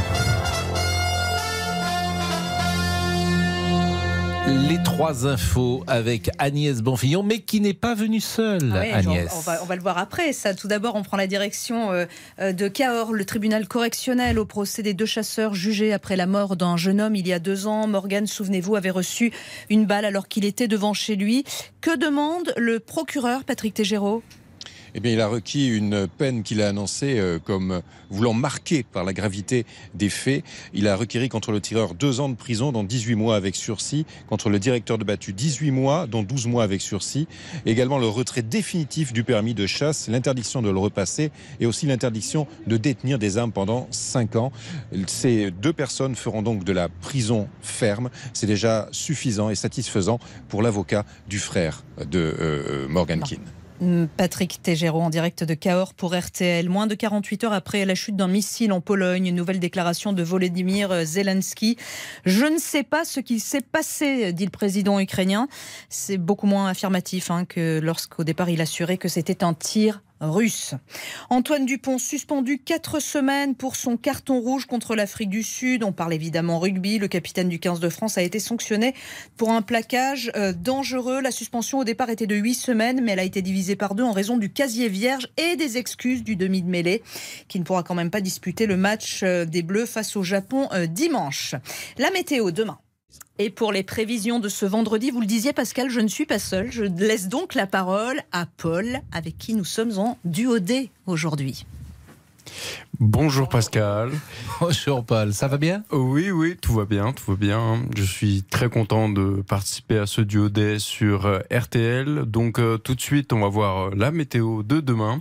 S1: Les trois infos avec Agnès Bonfillon, mais qui n'est pas venue seule,
S27: Ah ouais,
S1: Agnès.
S27: genre, on, va, on va le voir après. Ça, tout d'abord, on prend la direction euh, euh, de Cahors, le tribunal correctionnel au procès des deux chasseurs jugés après la mort d'un jeune homme il y a deux ans. Morgan, souvenez-vous, avait reçu une balle alors qu'il était devant chez lui. Que demande le procureur Patrick Tégéraud
S28: Eh bien, il a requis une peine qu'il a annoncée euh, comme voulant marquer par la gravité des faits. Il a requéri contre le tireur deux ans de prison, dont 18 mois avec sursis, contre le directeur de battu 18 mois, dont 12 mois avec sursis. Également le retrait définitif du permis de chasse, l'interdiction de le repasser et aussi l'interdiction de détenir des armes pendant 5 ans. Ces deux personnes feront donc de la prison ferme. C'est déjà suffisant et satisfaisant pour l'avocat du frère de euh, Morgan Keane.
S27: Patrick Tégéraud en direct de Cahors pour RTL. Moins de 48 heures après la chute d'un missile en Pologne, nouvelle déclaration de Volodymyr Zelensky. Je ne sais pas ce qui s'est passé, dit le président ukrainien. C'est beaucoup moins affirmatif hein, que lorsqu'au départ il assurait que c'était un tir russe. Antoine Dupont suspendu quatre semaines pour son carton rouge contre l'Afrique du Sud. On parle évidemment rugby. Le capitaine du 15 de France a été sanctionné pour un plaquage euh, dangereux. La suspension au départ était de huit semaines, mais elle a été divisée par deux en raison du casier vierge et des excuses du demi de mêlée, qui ne pourra quand même pas disputer le match euh, des Bleus face au Japon euh, dimanche. La météo demain. Et pour les prévisions de ce vendredi, vous le disiez Pascal, je ne suis pas seule. Je laisse donc la parole à Paul, avec qui nous sommes en duo D aujourd'hui.
S29: Bonjour Pascal.
S1: Bonjour Paul, ça va bien?
S29: Oui, oui, tout va bien, tout va bien. Je suis très content de participer à ce duo day sur euh, RTL. Donc euh, tout de suite, on va voir euh, la météo de demain.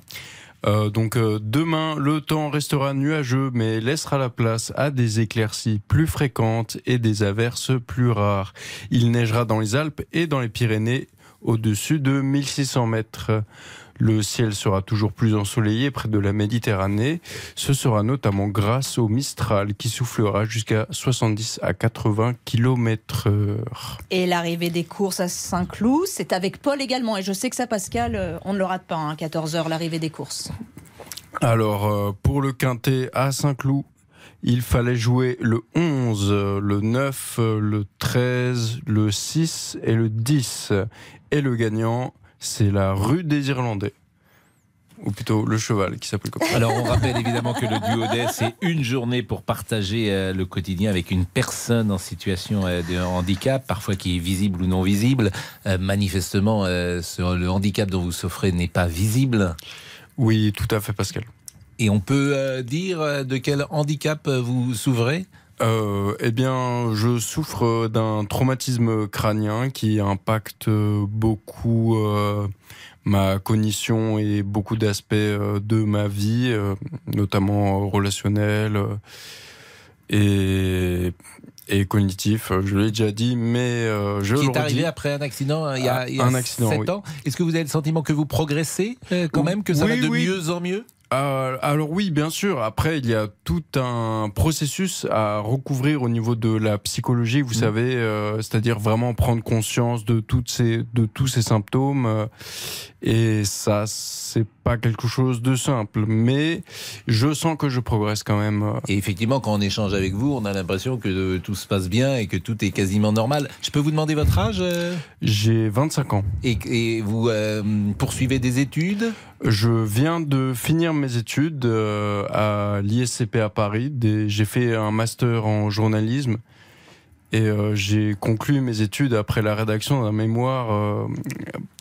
S29: Euh, donc euh, demain, le temps restera nuageux, mais laissera la place à des éclaircies plus fréquentes et des averses plus rares. Il neigera dans les Alpes et dans les Pyrénées au-dessus de 1600 mètres. Le ciel sera toujours plus ensoleillé près de la Méditerranée. Ce sera notamment grâce au Mistral qui soufflera jusqu'à 70 à 80 km heure.
S27: Et l'arrivée des courses à Saint-Cloud, c'est avec Paul également. Et je sais que ça, Pascal, euh, on ne le rate pas, hein, 14h, l'arrivée des courses.
S29: Alors, euh, pour le quintet à Saint-Cloud, il fallait jouer le 11, euh, le 9, euh, le 13, le 6 et le 10. Et le gagnant, c'est la rue des Irlandais. Ou plutôt le cheval qui s'appelle comme ça.
S1: Alors on rappelle évidemment que le duo D, c'est une journée pour partager euh, le quotidien avec une personne en situation euh, de handicap, parfois qui est visible ou non visible. Euh, manifestement, ce- le handicap dont vous souffrez n'est pas visible.
S29: Oui, tout à fait Pascal.
S1: Et on peut dire de quel handicap vous souffrez?
S29: Euh, eh bien, je souffre d'un traumatisme crânien qui impacte beaucoup euh, ma cognition et beaucoup d'aspects euh, de ma vie, euh, notamment relationnel et, et cognitif. Je l'ai déjà dit, mais euh, je
S1: Qui
S29: le
S1: est arrivé
S29: redis.
S1: après un accident euh, il y a, il y a
S29: un accident,
S1: 7
S29: oui.
S1: ans. Est-ce que vous avez le sentiment que vous progressez euh, quand même, que ça va de
S29: oui.
S1: mieux en mieux?
S29: Euh, alors oui, bien sûr. Après, il y a tout un processus à recouvrir au niveau de la psychologie. Vous savez, euh, c'est-à-dire vraiment prendre conscience de toutes ces, de tous ces symptômes. euh, et ça, c'est pas quelque chose de simple. Mais je sens que je progresse quand même. euh.
S1: Et effectivement, quand on échange avec vous, on a l'impression que euh, tout se passe bien et que tout est quasiment normal. Je peux vous demander votre âge euh
S29: J'ai 25 ans.
S1: Et, et vous euh, poursuivez des études?
S29: Je viens de finir mes études euh, à l'ISCP à Paris. J'ai fait un master en journalisme. Et euh, j'ai conclu mes études après la rédaction d'un mémoire euh,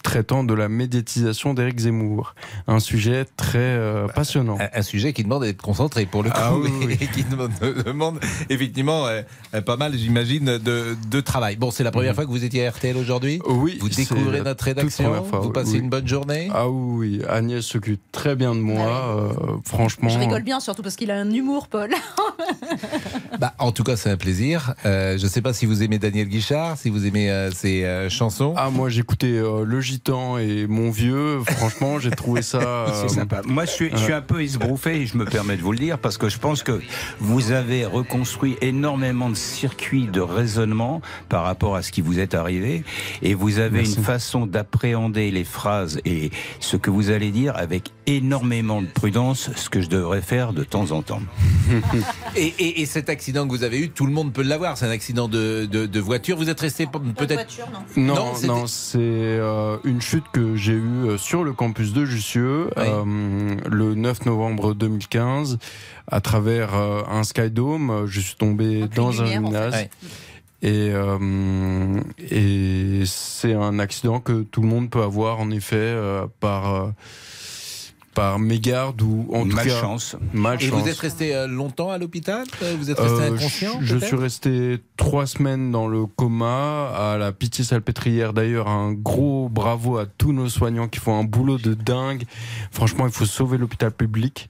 S29: traitant de la médiatisation d'Éric Zemmour. Un sujet très euh, passionnant.
S1: Un, un sujet qui demande d'être concentré pour le coup
S29: Ah oui, oui.
S1: et [laughs] qui demande, demande effectivement euh, pas mal, j'imagine, de, de travail. Bon, c'est la première
S29: Mhm.
S1: fois que vous étiez à RTL aujourd'hui
S29: Oui.
S1: Vous
S29: c'est
S1: découvrez notre rédaction
S29: première fois,
S1: Vous passez
S29: oui.
S1: une bonne journée
S29: Ah oui. Agnès s'occupe très bien de moi. euh, franchement.
S27: Je rigole bien, surtout parce qu'il a un humour, Paul. [laughs]
S1: Bah, en tout cas, c'est un plaisir. Euh, je ne sais pas si vous aimez Daniel Guichard, si vous aimez euh, ses euh, chansons.
S29: Ah, moi j'écoutais euh, Le Gitan et Mon Vieux. Franchement, j'ai trouvé ça. [laughs] euh,
S30: C'est sympa. Moi, je suis, je suis un peu esbrouffé, et je me permets de vous le dire, parce que je pense que vous avez reconstruit énormément de circuits de raisonnement par rapport à ce qui vous est arrivé, et vous avez
S29: Merci.
S30: une façon d'appréhender les phrases et ce que vous allez dire avec énormément de prudence, ce que je devrais faire de temps en temps. [laughs]
S1: Et, et- et cet accident que vous avez eu, tout le monde peut l'avoir. C'est un accident de, de- de voiture. Vous êtes resté peut-être.
S29: Non,
S1: Non,
S29: c'est euh, une chute que j'ai eue euh, sur le campus de Jussieu euh, le 9 novembre 2015 à travers euh, un skydome. Je suis tombé dans un
S1: lumière, en fait.
S29: gymnase.
S1: Ouais.
S29: Et, euh, et c'est un accident que tout le monde peut avoir en effet euh, par euh, par mégarde ou en tout cas
S30: Malchance.
S1: Et vous êtes resté euh, longtemps à l'hôpital Vous êtes resté
S29: Euh,
S1: inconscient
S29: Je, suis resté trois semaines dans le coma à la pitié salpêtrière. D'ailleurs, un gros bravo à tous nos soignants qui font un boulot de dingue. Franchement, il faut sauver l'hôpital public.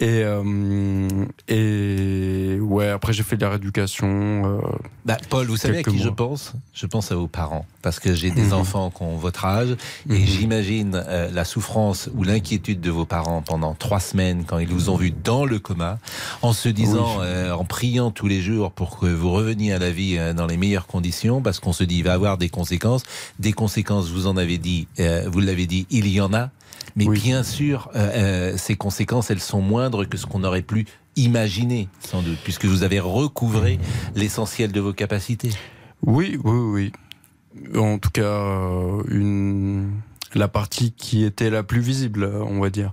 S29: Et, euh, et ouais, après j'ai fait de la rééducation. euh,
S1: Bah, Paul, vous savez à qui je pense? Je pense à vos parents. Parce que j'ai des
S29: Mhm.
S1: enfants qui ont votre âge. Et
S29: Mhm.
S1: j'imagine euh, la souffrance ou l'inquiétude de vos parents pendant trois semaines quand ils vous ont vu dans le coma. En se disant, euh, en priant tous les jours pour que vous reveniez à la vie euh, dans les meilleures conditions. Parce qu'on se dit, il va avoir des conséquences. Des conséquences, vous en avez dit, euh, vous l'avez dit, il y en a. Mais bien sûr, euh, euh, ces conséquences, elles sont moindres que ce qu'on aurait pu imaginer, sans doute, puisque vous avez recouvré l'essentiel de vos capacités.
S29: Oui, oui, oui. En tout cas, euh, une... la partie qui était la plus visible, on va dire.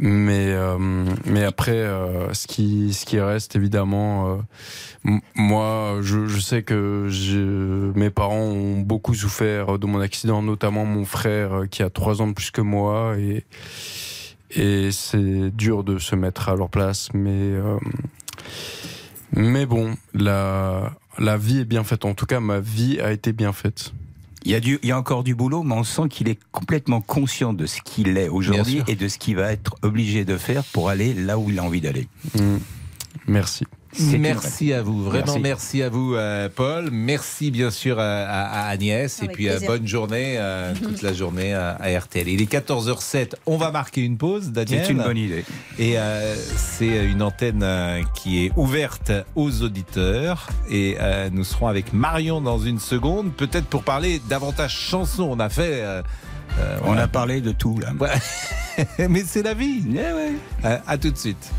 S29: Mais, euh, mais après, euh, ce, qui, ce qui reste, évidemment, euh, moi, je, sais que mes parents ont beaucoup souffert de mon accident, notamment mon frère qui a trois ans de plus que moi. Et, et c'est dur de se mettre à leur place, mais... mais bon, la, la vie est bien faite. En tout cas, ma vie a été bien faite.
S30: Il y, a du, il y a encore du boulot, mais on sent qu'il est complètement conscient de ce qu'il est aujourd'hui et de ce qu'il va être obligé de faire pour aller là où il a envie d'aller.
S29: Merci.
S1: Merci à vous, vraiment merci,
S30: Merci.
S1: à vous, euh, Paul. Merci bien sûr à, Agnès. et puis euh, bonne journée, euh, [laughs] toute la journée à, à RTL. Il est 14h07. On va marquer une pause, Daniel.
S30: C'est une bonne idée.
S1: Et euh, c'est une antenne euh, qui est ouverte aux auditeurs. Et euh, nous serons avec Marion dans une seconde, peut-être pour parler davantage chansons. On a fait. euh, euh,
S30: On a parlé de tout là.
S1: Ouais. [laughs] Mais c'est la vie. Euh, à tout de suite.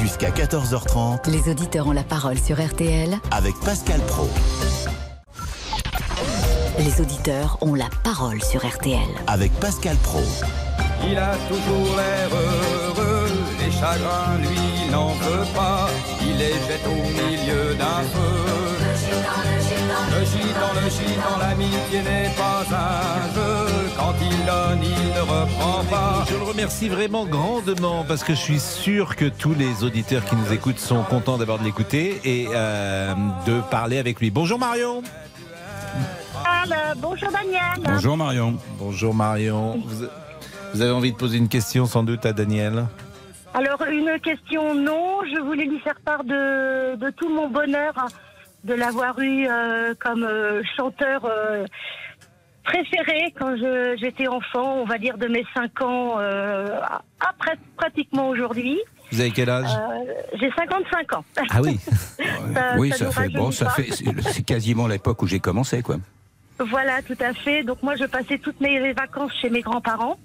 S10: Jusqu'à 14h30
S5: Les auditeurs ont la parole sur RTL.
S10: avec Pascal Pro.
S5: Les auditeurs ont la parole sur RTL.
S10: Avec Pascal Pro.
S14: Il a toujours l'air heureux, les chagrins lui n'en veut pas, il les jette au milieu d'un feu. Le gitan, le gitan, l'amitié n'est pas un jeu, quand il donne, il ne reprend pas.
S1: Je le remercie vraiment grandement parce que je suis sûr que tous les auditeurs qui nous écoutent sont contents d'abord de l'écouter et euh, de parler avec lui. Bonjour Marion.
S31: Bonjour Daniel.
S30: Marion.
S1: Bonjour Marion. Vous, avez envie de poser une question sans doute à Daniel?
S31: Alors une question non, je voulais lui faire part de, de tout mon bonheur de l'avoir eu euh, comme euh, chanteur euh, préféré quand j'étais enfant, on va dire de mes 5 ans à pratiquement aujourd'hui.
S1: Vous avez quel âge?
S31: J'ai 55 ans.
S1: Ah oui. [laughs]
S31: Ça-
S30: oui,
S31: ça
S30: fait bon, ça fait c'est quasiment l'époque où j'ai commencé quoi.
S31: Voilà, tout à fait. Donc moi, je passais toutes mes vacances chez mes grands-parents.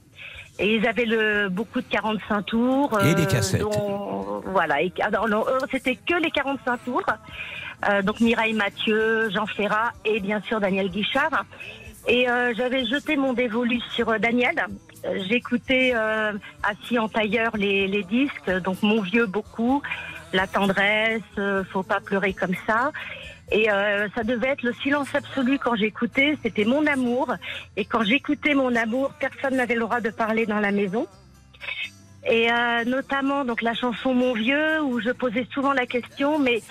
S31: Et ils avaient le, beaucoup de 45 tours.
S30: Et des cassettes.
S31: dont- voilà. Et, alors, eux, c'était que les 45 tours. Euh, donc Mireille Mathieu, Jean Ferrat et bien sûr Daniel Guichard. Et euh, j'avais jeté mon dévolu sur euh, Daniel. J'écoutais euh, assis en tailleur les, les disques, donc mon vieux beaucoup. la tendresse, euh, faut pas pleurer comme ça. Et euh, ça devait être le silence absolu quand j'écoutais, c'était mon amour. Et quand j'écoutais mon amour, personne n'avait le droit de parler dans la maison. Et euh, notamment donc la chanson Mon vieux, où je posais souvent la question, mais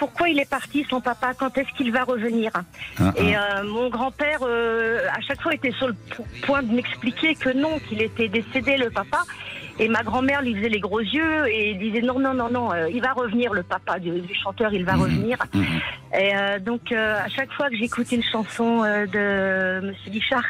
S31: pourquoi il est parti son papa Quand est-ce qu'il va revenir
S21: Ah,
S31: Et euh, mon grand-père, euh, à chaque fois, était sur le po- point de m'expliquer que non, qu'il était décédé le papa. Et ma grand-mère lui faisait les gros yeux et disait non, non, non, non, euh, il va revenir le papa du, du chanteur, il va revenir. Et euh, donc euh, à chaque fois que j'écoute une chanson euh, de Monsieur Guichard,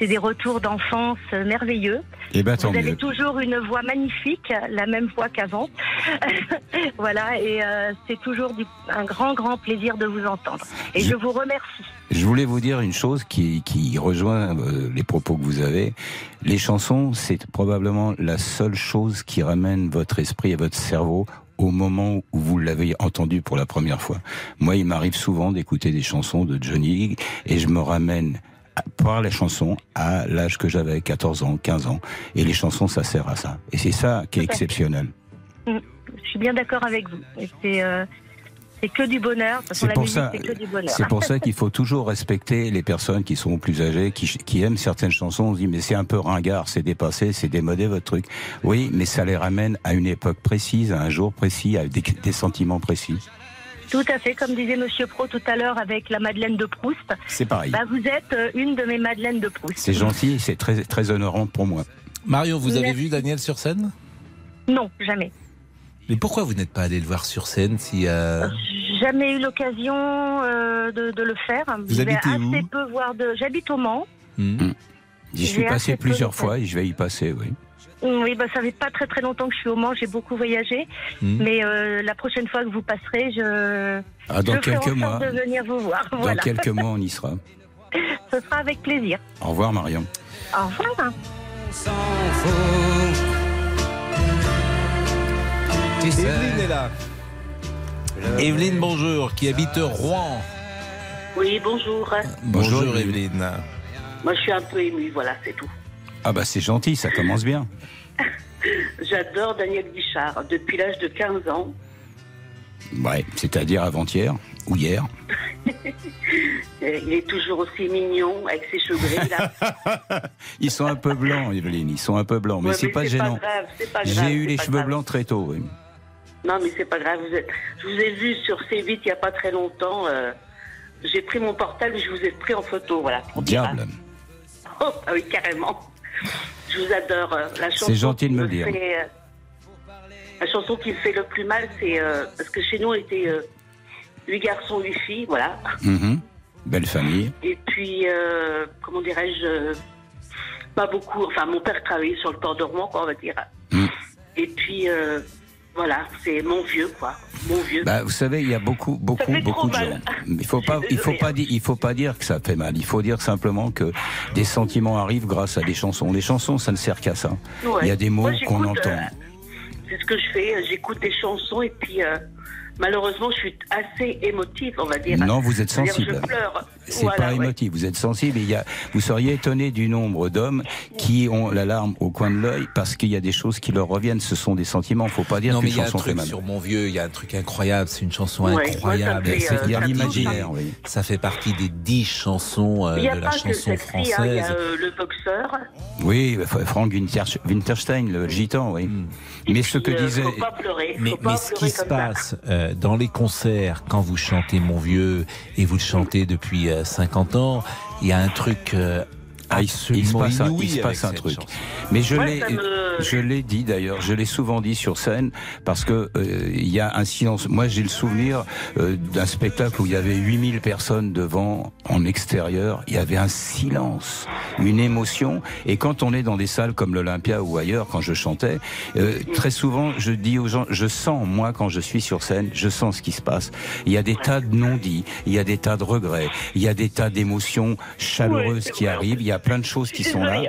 S31: c'est des retours d'enfance merveilleux.
S21: Eh ben,
S31: Vous avez
S21: mieux.
S31: toujours une voix magnifique, la même voix qu'avant. [laughs] voilà, et euh, c'est toujours du- un grand, grand plaisir de vous entendre. Et je, vous remercie.
S21: Je voulais vous dire une chose qui, qui rejoint euh, les propos que vous avez. Les chansons, c'est probablement la seule chose qui ramène votre esprit et votre cerveau au moment où vous l'avez entendu pour la première fois. Moi, il m'arrive souvent d'écouter des chansons de Johnny et je me ramène par les chansons à l'âge que j'avais, 14 ans, 15 ans. Et les chansons, ça sert à ça. Et c'est ça qui est exceptionnel.
S31: Mm. Je suis bien d'accord avec vous. C'est euh, c'est que du bonheur.
S21: C'est pour ça, pour ça qu'il faut toujours respecter les personnes qui sont plus âgées, qui, qui aiment certaines chansons. On se dit mais c'est un peu ringard, c'est dépassé, c'est démodé votre truc. Oui, mais ça les ramène à une époque précise, à un jour précis, à des, des sentiments précis.
S31: Tout à fait, comme disait Monsieur Pro tout à l'heure avec la Madeleine de Proust.
S21: C'est pareil.
S31: Bah, vous êtes euh, une de mes Madeleines de Proust.
S21: C'est gentil, c'est très très honorant pour moi.
S1: Marion, vous avez
S31: Merci.
S1: vu Daniel sur scène?
S31: Non, jamais.
S1: Mais pourquoi vous n'êtes pas allé le voir sur scène si euh,
S31: Jamais eu l'occasion euh, de, de le faire.
S1: Vous
S31: Je vais
S1: habitez où?
S31: assez peu voir de. J'habite au Mans.
S1: hmm
S21: J'y suis passé plusieurs fois et je vais y passer, oui.
S31: Oui, bah, ça fait pas très très longtemps que je suis au Mans. J'ai beaucoup voyagé.
S21: Hmm.
S31: Mais euh, la prochaine fois que vous passerez, je.
S21: Ah, dans
S31: je
S21: quelques mois.
S31: de venir vous voir.
S21: Dans
S31: Voilà.
S21: quelques mois, on y sera. [laughs]
S31: Ce sera avec plaisir.
S21: Au revoir, Marion.
S31: Au revoir.
S1: Evelyne est là. Evelyne, bonjour, qui habite Rouen.
S32: Oui, bonjour.
S1: Bonjour,
S21: Bonjour,
S1: Evelyne.
S32: Moi, je suis un peu émue, voilà, c'est tout.
S21: Ah bah c'est gentil, ça commence bien. [laughs]
S32: J'adore Daniel Guichard depuis l'âge de 15 ans.
S21: Ouais, c'est-à-dire avant-hier ou hier. [laughs]
S32: Il est toujours aussi mignon avec ses cheveux gris là. [laughs]
S21: Ils sont un peu blancs, Evelyne, ils sont un peu blancs, mais
S32: Ouais,
S21: c'est pas gênant.
S32: grave, c'est pas grave,
S21: J'ai eu les cheveux
S32: grave.
S21: blancs très tôt, oui.
S32: Non, mais c'est pas grave. Vous êtes- Je vous ai vu sur C8 il n'y a pas très longtemps. euh, J'ai pris mon portable et je vous ai pris en photo, voilà.
S21: Diable.
S32: Oh, ah oui, carrément. Je vous adore. euh, La chanson
S21: C'est gentil de me le dire.
S32: fait, euh, la chanson qui me fait le plus mal, c'est euh, parce que chez nous, on était euh, huit garçons, huit filles, voilà.
S21: Mhm. Belle famille.
S32: Et puis, euh, comment dirais-je, pas beaucoup. Enfin, mon père travaillait sur le port de Rouen, quoi, on va dire.
S21: Mm.
S32: Et puis, voilà, c'est mon vieux, quoi. Mon vieux.
S21: Bah, vous savez, il y a beaucoup, beaucoup, beaucoup de gens. Il faut pas, il faut pas dire, il faut pas dire que ça fait mal. Il faut dire simplement que des sentiments arrivent grâce à des chansons. Les chansons, ça ne sert qu'à ça.
S32: Ouais.
S21: Il y a des mots qu'on
S32: j'écoute,
S21: entend.
S32: euh, c'est ce que je fais. J'écoute des chansons et puis, euh, malheureusement, je suis assez émotive, on va dire.
S21: Non, vous êtes sensible.
S32: Je pleure.
S21: C'est
S32: Voilà,
S21: pas
S32: ouais.
S21: émotif, vous êtes sensible. Il y a, vous seriez étonné du nombre d'hommes qui ont la larme au coin de l'œil parce qu'il y a des choses qui leur reviennent. Ce sont des sentiments. Faut pas dire
S1: Non, mais il y a un truc
S21: mal.
S1: sur mon vieux, il y a un truc incroyable, c'est une chanson
S32: Ouais,
S1: incroyable. C'est-
S32: euh,
S1: il y a
S32: ça me
S1: l'imaginaire, oui. Ça fait partie des dix chansons euh,
S32: Il n'y a
S1: de
S32: pas
S1: la
S32: que
S1: chanson
S32: celle-ci, hein, il y
S1: française.
S32: a euh, le boxeur.
S21: Oui, Frank Winter- Winterstein, le gitan, oui. Mais ce que
S32: euh,
S21: disait.
S32: faut pas pleurer.
S1: Mais,
S32: faut pas
S1: mais ce qui se passe euh, dans les concerts, quand vous chantez Mon Vieux, et vous le chantez depuis euh, 50 ans, il y a un truc euh,
S21: Ah, il, se-
S1: absolument
S21: passe un, il se passe un truc.
S1: chanson.
S21: Mais je l'ai,
S32: me-
S21: je l'ai dit d'ailleurs, je l'ai souvent dit sur scène parce que euh, il y a un silence. Moi, j'ai le souvenir euh, d'un spectacle où il y avait 8000 personnes devant, en extérieur. Il y avait un silence, une émotion. Et quand on est dans des salles comme l'Olympia ou ailleurs, quand je chantais, euh, très souvent, je dis aux gens, je sens moi quand je suis sur scène, je sens ce qui se passe. Il y a des tas de non-dits, il y a des tas de regrets, il y a des tas d'émotions chaleureuses qui arrivent. Il y a plein de choses qui sont là.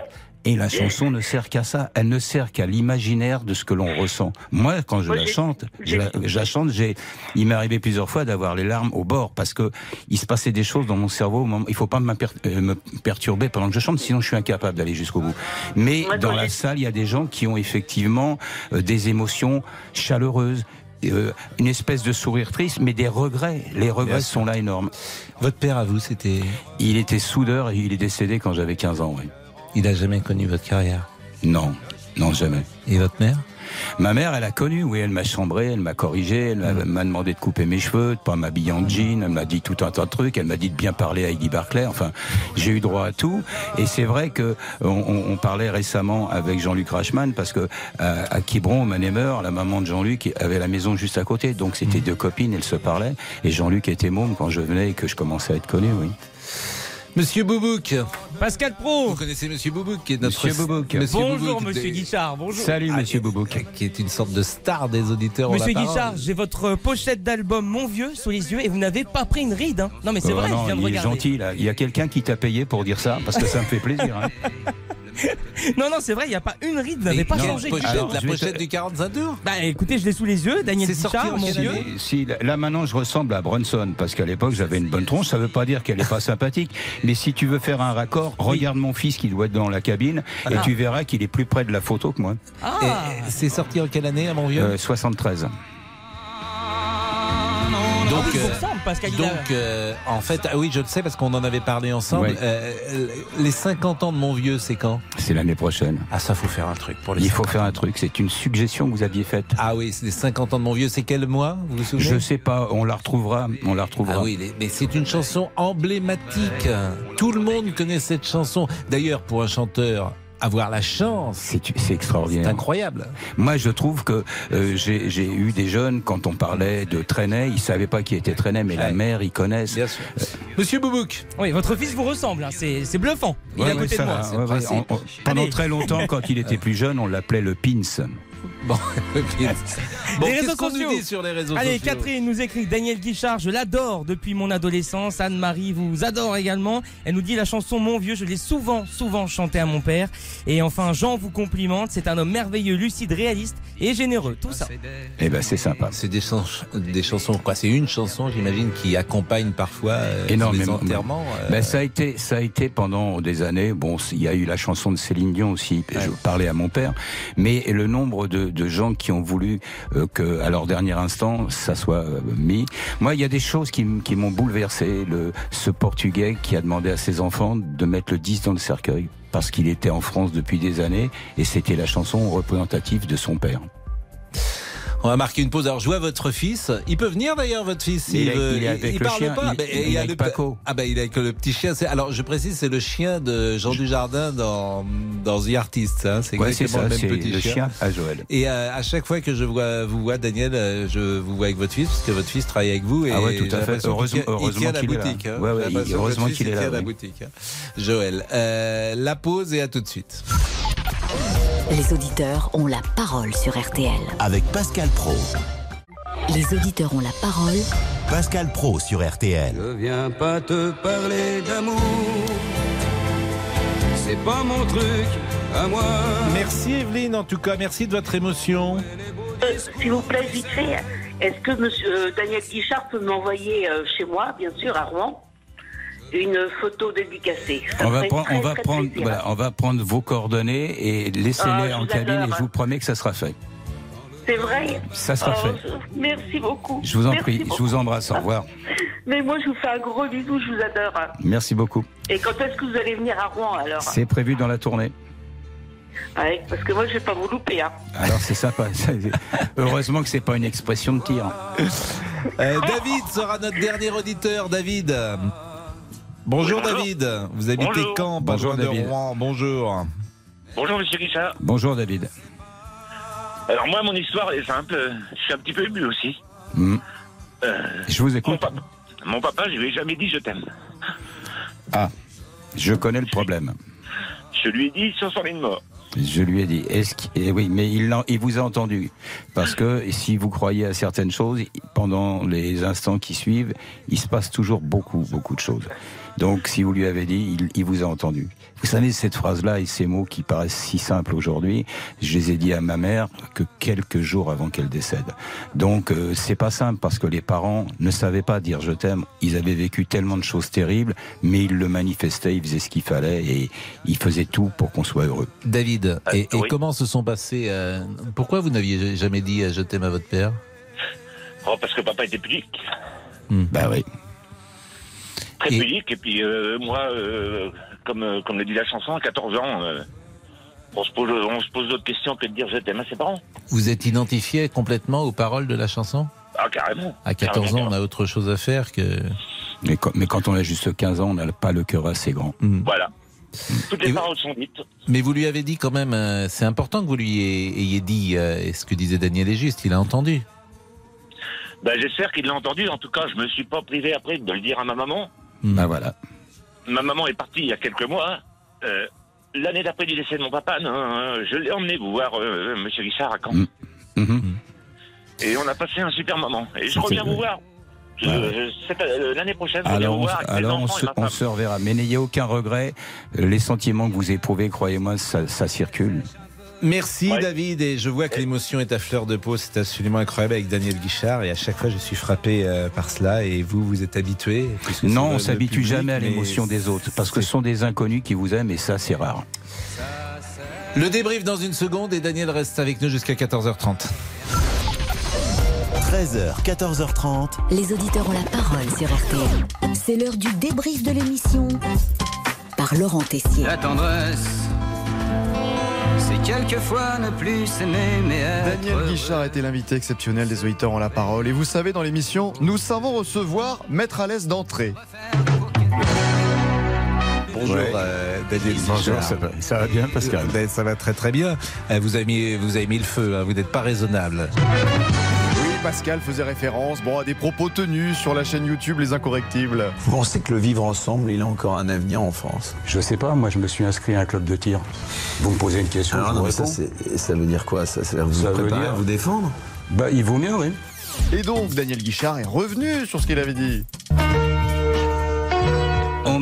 S21: Et la chanson ne sert qu'à ça. Elle ne sert qu'à l'imaginaire de ce que l'on ressent. Moi, quand je
S32: Moi,
S21: la chante, je
S32: j'ai-
S21: la, je la chante, j'ai, il m'est arrivé plusieurs fois d'avoir les larmes au bord parce que il se passait des choses dans mon cerveau. Il faut pas euh, me perturber pendant que je chante, sinon je suis incapable d'aller jusqu'au bout. Mais
S32: Moi,
S21: dans la salle, il y a des gens qui ont effectivement euh, des émotions chaleureuses, euh, une espèce de sourire triste, mais des regrets. Les regrets sont là énormes.
S1: Votre père à vous, c'était
S21: Il était soudeur et il est décédé quand j'avais 15 ans. Oui.
S1: Il n'a jamais connu votre carrière?
S21: Non, non jamais.
S1: Et votre mère?
S21: Ma mère, elle a connu, oui, elle m'a chambré, elle m'a corrigé, elle m'a- m'a demandé de couper mes cheveux, de pas m'habiller en jean, elle m'a dit tout un tas de trucs, elle m'a dit de bien parler à Heidi Barclay, enfin, j'ai eu droit à tout. Et c'est vrai que on, on- on parlait récemment avec Jean-Luc Rachman, parce que à, à Quiberon, au Manémeur, la maman de Jean-Luc avait la maison juste à côté, donc c'était deux copines, elles se parlaient, et Jean-Luc était môme quand je venais et que je commençais à être connu, oui.
S1: Monsieur Boubouk.
S22: Pascal Pro.
S1: Vous connaissez Monsieur Boubouk qui est notre
S21: Monsieur Boubouk.
S22: Bonjour,
S1: Boubouk,
S22: monsieur
S1: des-
S22: Guichard. Bonjour.
S21: Salut,
S1: Ah,
S21: monsieur Boubouk.
S1: Qui est une sorte de star des auditeurs.
S22: Monsieur. Guichard, j'ai votre pochette d'album Mon Vieux sous les yeux et vous n'avez pas pris une ride. hein. Non mais c'est
S21: Oh
S22: vrai,
S21: non,
S22: je viens de
S21: il est
S22: regarder.
S21: gentil, là. Il y a quelqu'un qui t'a payé pour dire ça, parce que ça me fait plaisir. hein. [laughs] [laughs]
S22: Non, non, c'est vrai, il n'y a pas une ride, vous n'avez
S1: Et
S22: pas changé.
S1: la
S21: te-
S1: pochette du 45 tours
S22: Bah écoutez, je l'ai sous les yeux, Daniel
S1: en
S22: Mon Vieux.
S21: Si, là maintenant je ressemble à Brunson parce qu'à l'époque j'avais une bonne tronche, ça veut pas dire qu'elle est pas [laughs] sympathique, mais si tu veux faire un raccord, regarde mon fils qui doit être dans la cabine et
S22: Ah.
S21: tu verras qu'il est plus près de la photo que moi.
S22: Ah,
S1: C'est sorti en quelle année, à mon vieux?
S21: Euh, 73.
S1: Donc, euh, donc euh, en fait, ah oui, je le sais parce qu'on en avait parlé ensemble.
S21: Ouais.
S1: Euh, les 50 ans de mon vieux, c'est quand?
S21: C'est l'année prochaine.
S1: Ah, ça, faut faire un truc pour les
S21: Il faut
S1: 50
S21: faire un truc, c'est une suggestion que vous aviez faite.
S1: Ah oui, c'est les 50 ans de mon vieux, c'est quel mois Vous vous souvenez?
S21: Je sais pas, on la retrouvera, on la retrouvera.
S1: Ah oui, mais c'est une chanson emblématique. Tout le monde connaît cette chanson. D'ailleurs, pour un chanteur, avoir la chance,
S21: C'est c'est
S1: c'est
S21: extraordinaire.
S1: incroyable.
S21: Moi, je trouve que euh, j'ai j'ai eu des jeunes, quand on parlait de Trenet, ils savaient pas qui était Trenet, mais la mère, ils connaissent.
S1: Bien sûr. Monsieur Boubouk,
S22: Oui, votre fils vous ressemble, hein, c'est c'est bluffant. Il est à côté
S21: ça
S22: de moi.
S21: ouais. On- on- pendant
S22: Allez.
S21: très longtemps, quand il était [laughs] plus jeune, on l'appelait le Pins.
S1: Bon, [laughs] bon
S22: Les réseaux sociaux.
S1: nous dit sur les réseaux
S22: Allez,
S1: sociaux
S22: Catherine nous écrit Daniel Guichard, je l'adore depuis mon adolescence. Anne-Marie vous adore également. Elle nous dit la chanson Mon vieux, je l'ai souvent, souvent chantée à mon père. Et enfin, Jean vous complimente, c'est un homme merveilleux, lucide, réaliste et généreux. Tout ça.
S21: Eh ben, c'est sympa.
S1: C'est des, chans- des chansons, quoi. C'est une chanson, j'imagine, qui accompagne parfois euh,
S21: Énormément.
S1: les enterrements. euh,
S21: Ben, ça a été, ça a été pendant des années. Bon, il y a eu la chanson de Céline Dion aussi. Je parlais à mon père, mais le nombre de, de gens qui ont voulu euh, que, à leur dernier instant, ça soit mis. Moi, il y a des choses qui, qui m'ont bouleversé. Le, ce Portugais qui a demandé à ses enfants de mettre le 10 dans le cercueil parce qu'il était en France depuis des années et c'était la chanson représentative de son père.
S1: On va marquer une pause. Alors, je vois votre fils. Il peut venir d'ailleurs, votre fils.
S21: Il
S1: s'il
S21: est-
S1: veut.
S21: il est avec le
S1: parle
S21: chien.
S1: pas.
S21: Il-
S1: Ben,
S21: il est avec
S1: le-
S21: Paco.
S1: Ah ben, il est avec le petit chien. Alors, je précise, c'est le chien de Jean Dujardin dans, dans The Artist. Hein. C'est
S21: Ouais,
S1: exactement
S21: ça,
S1: le même petit
S21: le chien à Joël.
S1: Et euh, à chaque fois que je vois, vous vois, Daniel, euh, je vous vois avec votre fils, parce que votre fils travaille avec vous. Et
S21: Ah ouais, tout à fait. Heureusement-
S1: il la
S21: qu'il est là.
S1: boutique. hein.
S21: Ouais, ouais,
S1: J'ai l'impression que
S21: heureusement qu'il est
S1: il
S21: là,
S1: tient la boutique. hein. Joël, euh, la pause et à tout de suite.
S5: Les auditeurs ont la parole sur RTL.
S10: Avec Pascal Pro.
S5: Les auditeurs ont la parole
S10: Pascal Pro sur RTL.
S14: Je viens pas te parler d'amour. C'est pas mon truc à moi.
S1: Merci Evelyne, en tout cas, merci de votre émotion.
S32: Euh, S'il vous plaît, vite fait, est-ce que monsieur euh, Daniel Guichard peut m'envoyer euh, chez moi, bien sûr, à Rouen, une photo dédicacée Ça
S21: On va prendre,
S32: très,
S21: on va prendre, voilà, on va prendre vos coordonnées et laissez-les
S32: Ah,
S21: en cabine
S32: adore.
S21: et je vous promets que ça sera fait.
S32: C'est vrai
S21: Ça sera
S32: Oh,
S21: fait.
S32: Merci beaucoup.
S21: Je vous en
S32: Merci
S21: prie, je vous embrasse, au revoir. [laughs]
S32: Mais moi, je vous fais un gros bisou, je vous adore.
S21: Merci beaucoup.
S32: Et quand est-ce que vous allez venir à Rouen, alors?
S21: C'est prévu dans la tournée.
S32: Ouais, Parce que moi, je vais pas vous louper. Hein.
S21: Alors c'est sympa. [laughs] Heureusement que c'est pas une expression de tir.
S1: Euh, David sera notre dernier auditeur. David. Bonjour. David. Vous habitez
S30: Bonjour.
S1: Caen, pas
S21: Bonjour,
S1: loin de
S21: David.
S1: Rouen. Bonjour.
S30: Bonjour, monsieur Richard.
S21: Bonjour David.
S30: Alors, moi, mon histoire est simple. Je suis un petit peu ému aussi.
S21: Hmm.
S30: Euh,
S21: Je vous
S30: mon,
S21: écoute.
S30: papa, mon papa, je lui ai jamais dit je t'aime.
S21: Ah, je connais le problème.
S30: Je lui ai dit sur son lit de mort.
S21: Je lui ai dit, est-ce eh oui, mais il vous a entendu. Parce que si vous croyez à certaines choses, pendant les instants qui suivent, il se passe toujours beaucoup, beaucoup de choses. Donc, si vous lui avez dit, il, il vous a entendu. Vous savez, cette phrase-là et ces mots qui paraissent si simples aujourd'hui, je les ai dit à ma mère que quelques jours avant qu'elle décède. Donc, euh, c'est pas simple parce que les parents ne savaient pas dire je t'aime. Ils avaient vécu tellement de choses terribles, mais ils le manifestaient, ils faisaient ce qu'il fallait et ils faisaient tout pour qu'on soit heureux.
S1: David, et, et
S30: oui.
S1: comment se sont passés euh, Pourquoi vous n'aviez jamais dit euh, je t'aime à votre père?
S30: Oh, parce que papa était pudique.
S21: Bah oui.
S30: Très pudique. Et puis, euh, moi, euh, comme, euh, comme le dit la chanson, à 14 ans, euh, on se pose, on se pose d'autres questions que de dire je t'aime à ses parents.
S1: Vous êtes identifié complètement aux paroles de la chanson?
S30: Ah, carrément.
S1: À 14 ans,
S30: Carrément,
S1: on a autre chose à faire que.
S21: Mais quand, mais quand on a juste 15 ans, on n'a pas le cœur assez grand.
S30: Voilà. Toutes les paroles sont dites.
S1: Mais vous lui avez dit quand même, euh, c'est important que vous lui ayez, ayez dit, euh, et ce que disait Daniel est juste, il a entendu.
S30: Ben, j'espère qu'il l'a entendu. En tout cas, je me suis pas privé après de le dire à ma maman.
S21: Bah voilà.
S30: Ma maman est partie il y a quelques mois. Euh, L'année d'après du décès de mon papa, non, je l'ai emmené vous voir euh, Monsieur Guichard à Caen. Et on a passé un super moment. Et je reviens vous voir. Euh, L'année prochaine,
S21: Alors, on, alors se, on reverra. Mais n'ayez aucun regret. Les sentiments que vous éprouvez, croyez-moi, ça, ça circule.
S1: Merci David, et je vois que l'émotion est à fleur de peau, c'est absolument incroyable avec Daniel Guichard, et à chaque fois je suis frappé euh, par cela, et vous, vous êtes habitué?
S21: Non, on s'habitue jamais à l'émotion des autres, parce que ce sont des inconnus qui vous aiment, et ça, c'est rare.
S1: Le débrief dans une seconde, et Daniel reste avec nous jusqu'à 14h30.
S10: 13h, 14h30.
S5: Les auditeurs ont la parole sur RTL. C'est l'heure du débrief de l'émission par Laurent Tessier.
S14: La tendresse, c'est quelquefois ne plus s'aimer, mais être
S11: Daniel Guichard était l'invité exceptionnel des auditeurs en la parole. Et vous savez, dans l'émission, nous savons recevoir, mettre à l'aise d'entrée.
S1: Bonjour
S11: Ouais.
S1: euh, Daniel
S11: Bonjour,
S1: Guichard.
S11: ça va- ça va bien, Pascal
S1: Ben, Ça va très très bien. Euh, Vous avez mis, vous avez mis le feu, hein, vous n'êtes pas raisonnable.
S11: Pascal faisait référence bon, à des propos tenus sur la chaîne YouTube Les Incorrectibles.
S20: Vous pensez que le vivre ensemble, il a encore un avenir en France?
S33: Je sais pas, moi je me suis inscrit à un club de tir. Vous me posez une question,
S20: Alors,
S33: je
S20: non,
S33: vous
S20: mais ça,
S33: réponds.
S20: c'est- ça veut dire quoi Ça, ça vous
S33: Ça veut
S20: préparez
S33: dire-
S20: à vous défendre?
S33: Bah, il vaut mieux, oui.
S11: Et donc, Daniel Guichard est revenu sur ce qu'il avait dit.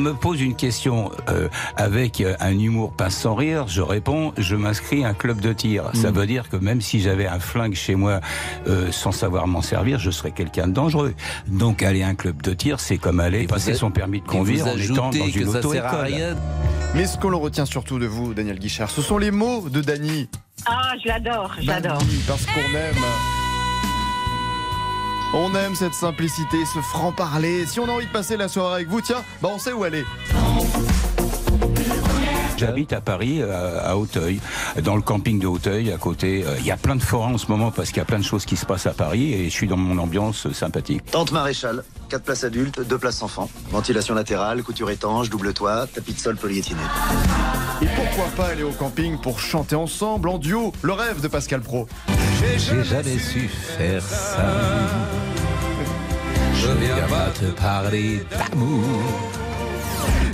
S21: On me pose une question euh, avec euh, un humour pas sans rire, je réponds, je m'inscris à un club de tir. Ça veut dire que même si j'avais un flingue chez moi euh, sans savoir m'en servir, je serais quelqu'un de dangereux. Donc aller à un club de tir, c'est comme aller passer son permis de conduire en étant dans
S1: que
S21: une
S1: ça sert à
S21: auto-école.
S1: rien.
S11: Mais ce qu'on le retient surtout de vous, Daniel Guichard, ce sont les mots de Dany.
S25: Ah, je l'adore, j'adore.
S11: Dany, parce qu'on aime. On aime cette simplicité, ce franc-parler. Si on a envie de passer la soirée avec vous, tiens, bah on sait où aller.
S21: J'habite à Paris, euh, à Auteuil, dans le camping de Auteuil, à côté. Euh, Il y a plein de forêts en ce moment parce qu'il y a plein de choses qui se passent à Paris et je suis dans mon ambiance euh, sympathique.
S15: Tente Maréchal, 4 places adultes, 2 places enfants. Ventilation latérale, couture étanche, double toit, tapis de sol polyéthiné.
S11: Et pourquoi pas aller au camping pour chanter ensemble en duo Le rêve de Pascal Pro?
S1: J'ai jamais su faire ça. Je viens pas te parler d'amour.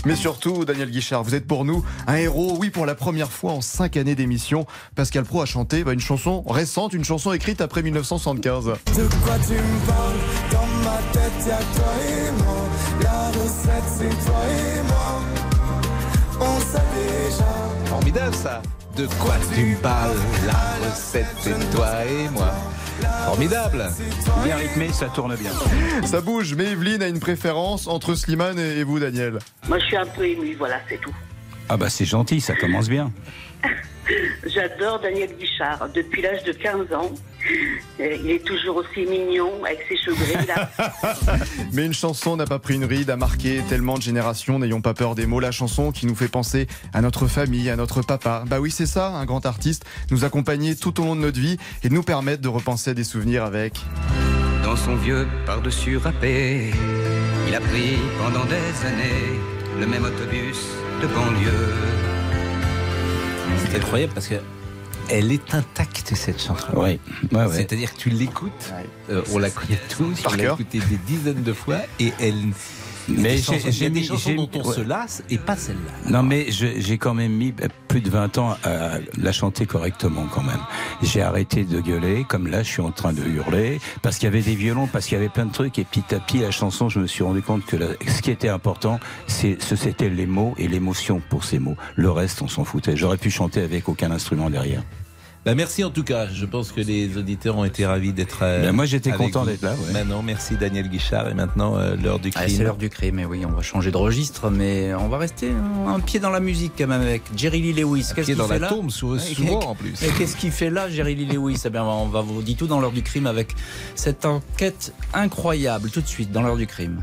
S11: Mais surtout, Daniel Guichard, vous êtes pour nous un héros. Oui, pour la première fois en cinq années d'émission, Pascal Pro a chanté bah, une chanson récente, une chanson écrite après 1975.
S34: De quoi tu me parles? Dans ma tête, y'a toi et moi. La recette, c'est toi et moi. On sait déjà.
S1: Formidable ça. De quoi tu me parles? La recette, c'est toi et moi. Formidable.
S21: Bien rythmé, ça tourne bien.
S11: Ça bouge, mais Evelyne a une préférence entre Slimane et vous, Daniel.
S32: Moi, je suis un peu émue, voilà, c'est tout.
S21: Ah bah c'est gentil, ça commence bien. [laughs]
S32: J'adore Daniel Guichard depuis l'âge de 15 ans. Euh, Il est toujours aussi mignon avec ses cheveux gris. Là. [laughs]
S11: Mais une chanson n'a pas pris une ride, a marqué tellement de générations, n'ayons pas peur des mots. La chanson qui nous fait penser à notre famille, à notre papa. Bah oui, c'est ça, un grand artiste, nous accompagner tout au long de notre vie et nous permettre de repenser à des souvenirs avec.
S14: Dans son vieux par-dessus râpé, il a pris pendant des années le même autobus de banlieue.
S1: C'est incroyable parce que elle est intacte cette chanson.
S21: Ouais, ouais.
S1: C'est-à-dire que tu l'écoutes, euh, on la connaît tous,
S11: Par
S1: on l'a écoutée des dizaines de fois et elle.
S21: Mais j'ai-
S1: il y a
S21: j'ai
S1: des
S21: mis-
S1: chansons
S21: j'ai-
S1: dont on
S21: ouais.
S1: se lasse et pas celle-là.
S21: Non mais j'ai quand même mis plus de 20 ans à la chanter correctement quand même. J'ai arrêté de gueuler, comme là je suis en train de hurler, parce qu'il y avait des violons, parce qu'il y avait plein de trucs, et petit à petit la chanson, je me suis rendu compte que la- ce qui était important, c'était les mots et l'émotion pour ces mots. Le reste, on s'en foutait. J'aurais pu chanter avec aucun instrument derrière.
S1: Bah, merci en tout cas. Je pense que les auditeurs ont été ravis d'être. euh,
S21: Ben, moi, j'étais content d'être là, ouais.
S1: Maintenant, merci Daniel Guichard. Et maintenant, euh, l'heure du
S26: Ah,
S1: crime.
S26: c'est l'heure du crime, mais oui, on va changer de registre, mais on va rester un, un pied dans la musique quand même avec Jerry Lee Lewis. Qu'est-ce
S1: pied
S26: qu'il
S1: dans
S26: fait
S1: la
S26: là
S1: tombe, souvent,
S26: et-
S1: en plus.
S26: Et qu'est-ce qu'il fait là, Jerry Lee Lewis? Eh bien, on va vous dire tout dans l'heure du crime avec cette enquête incroyable, tout de suite, dans l'heure du crime.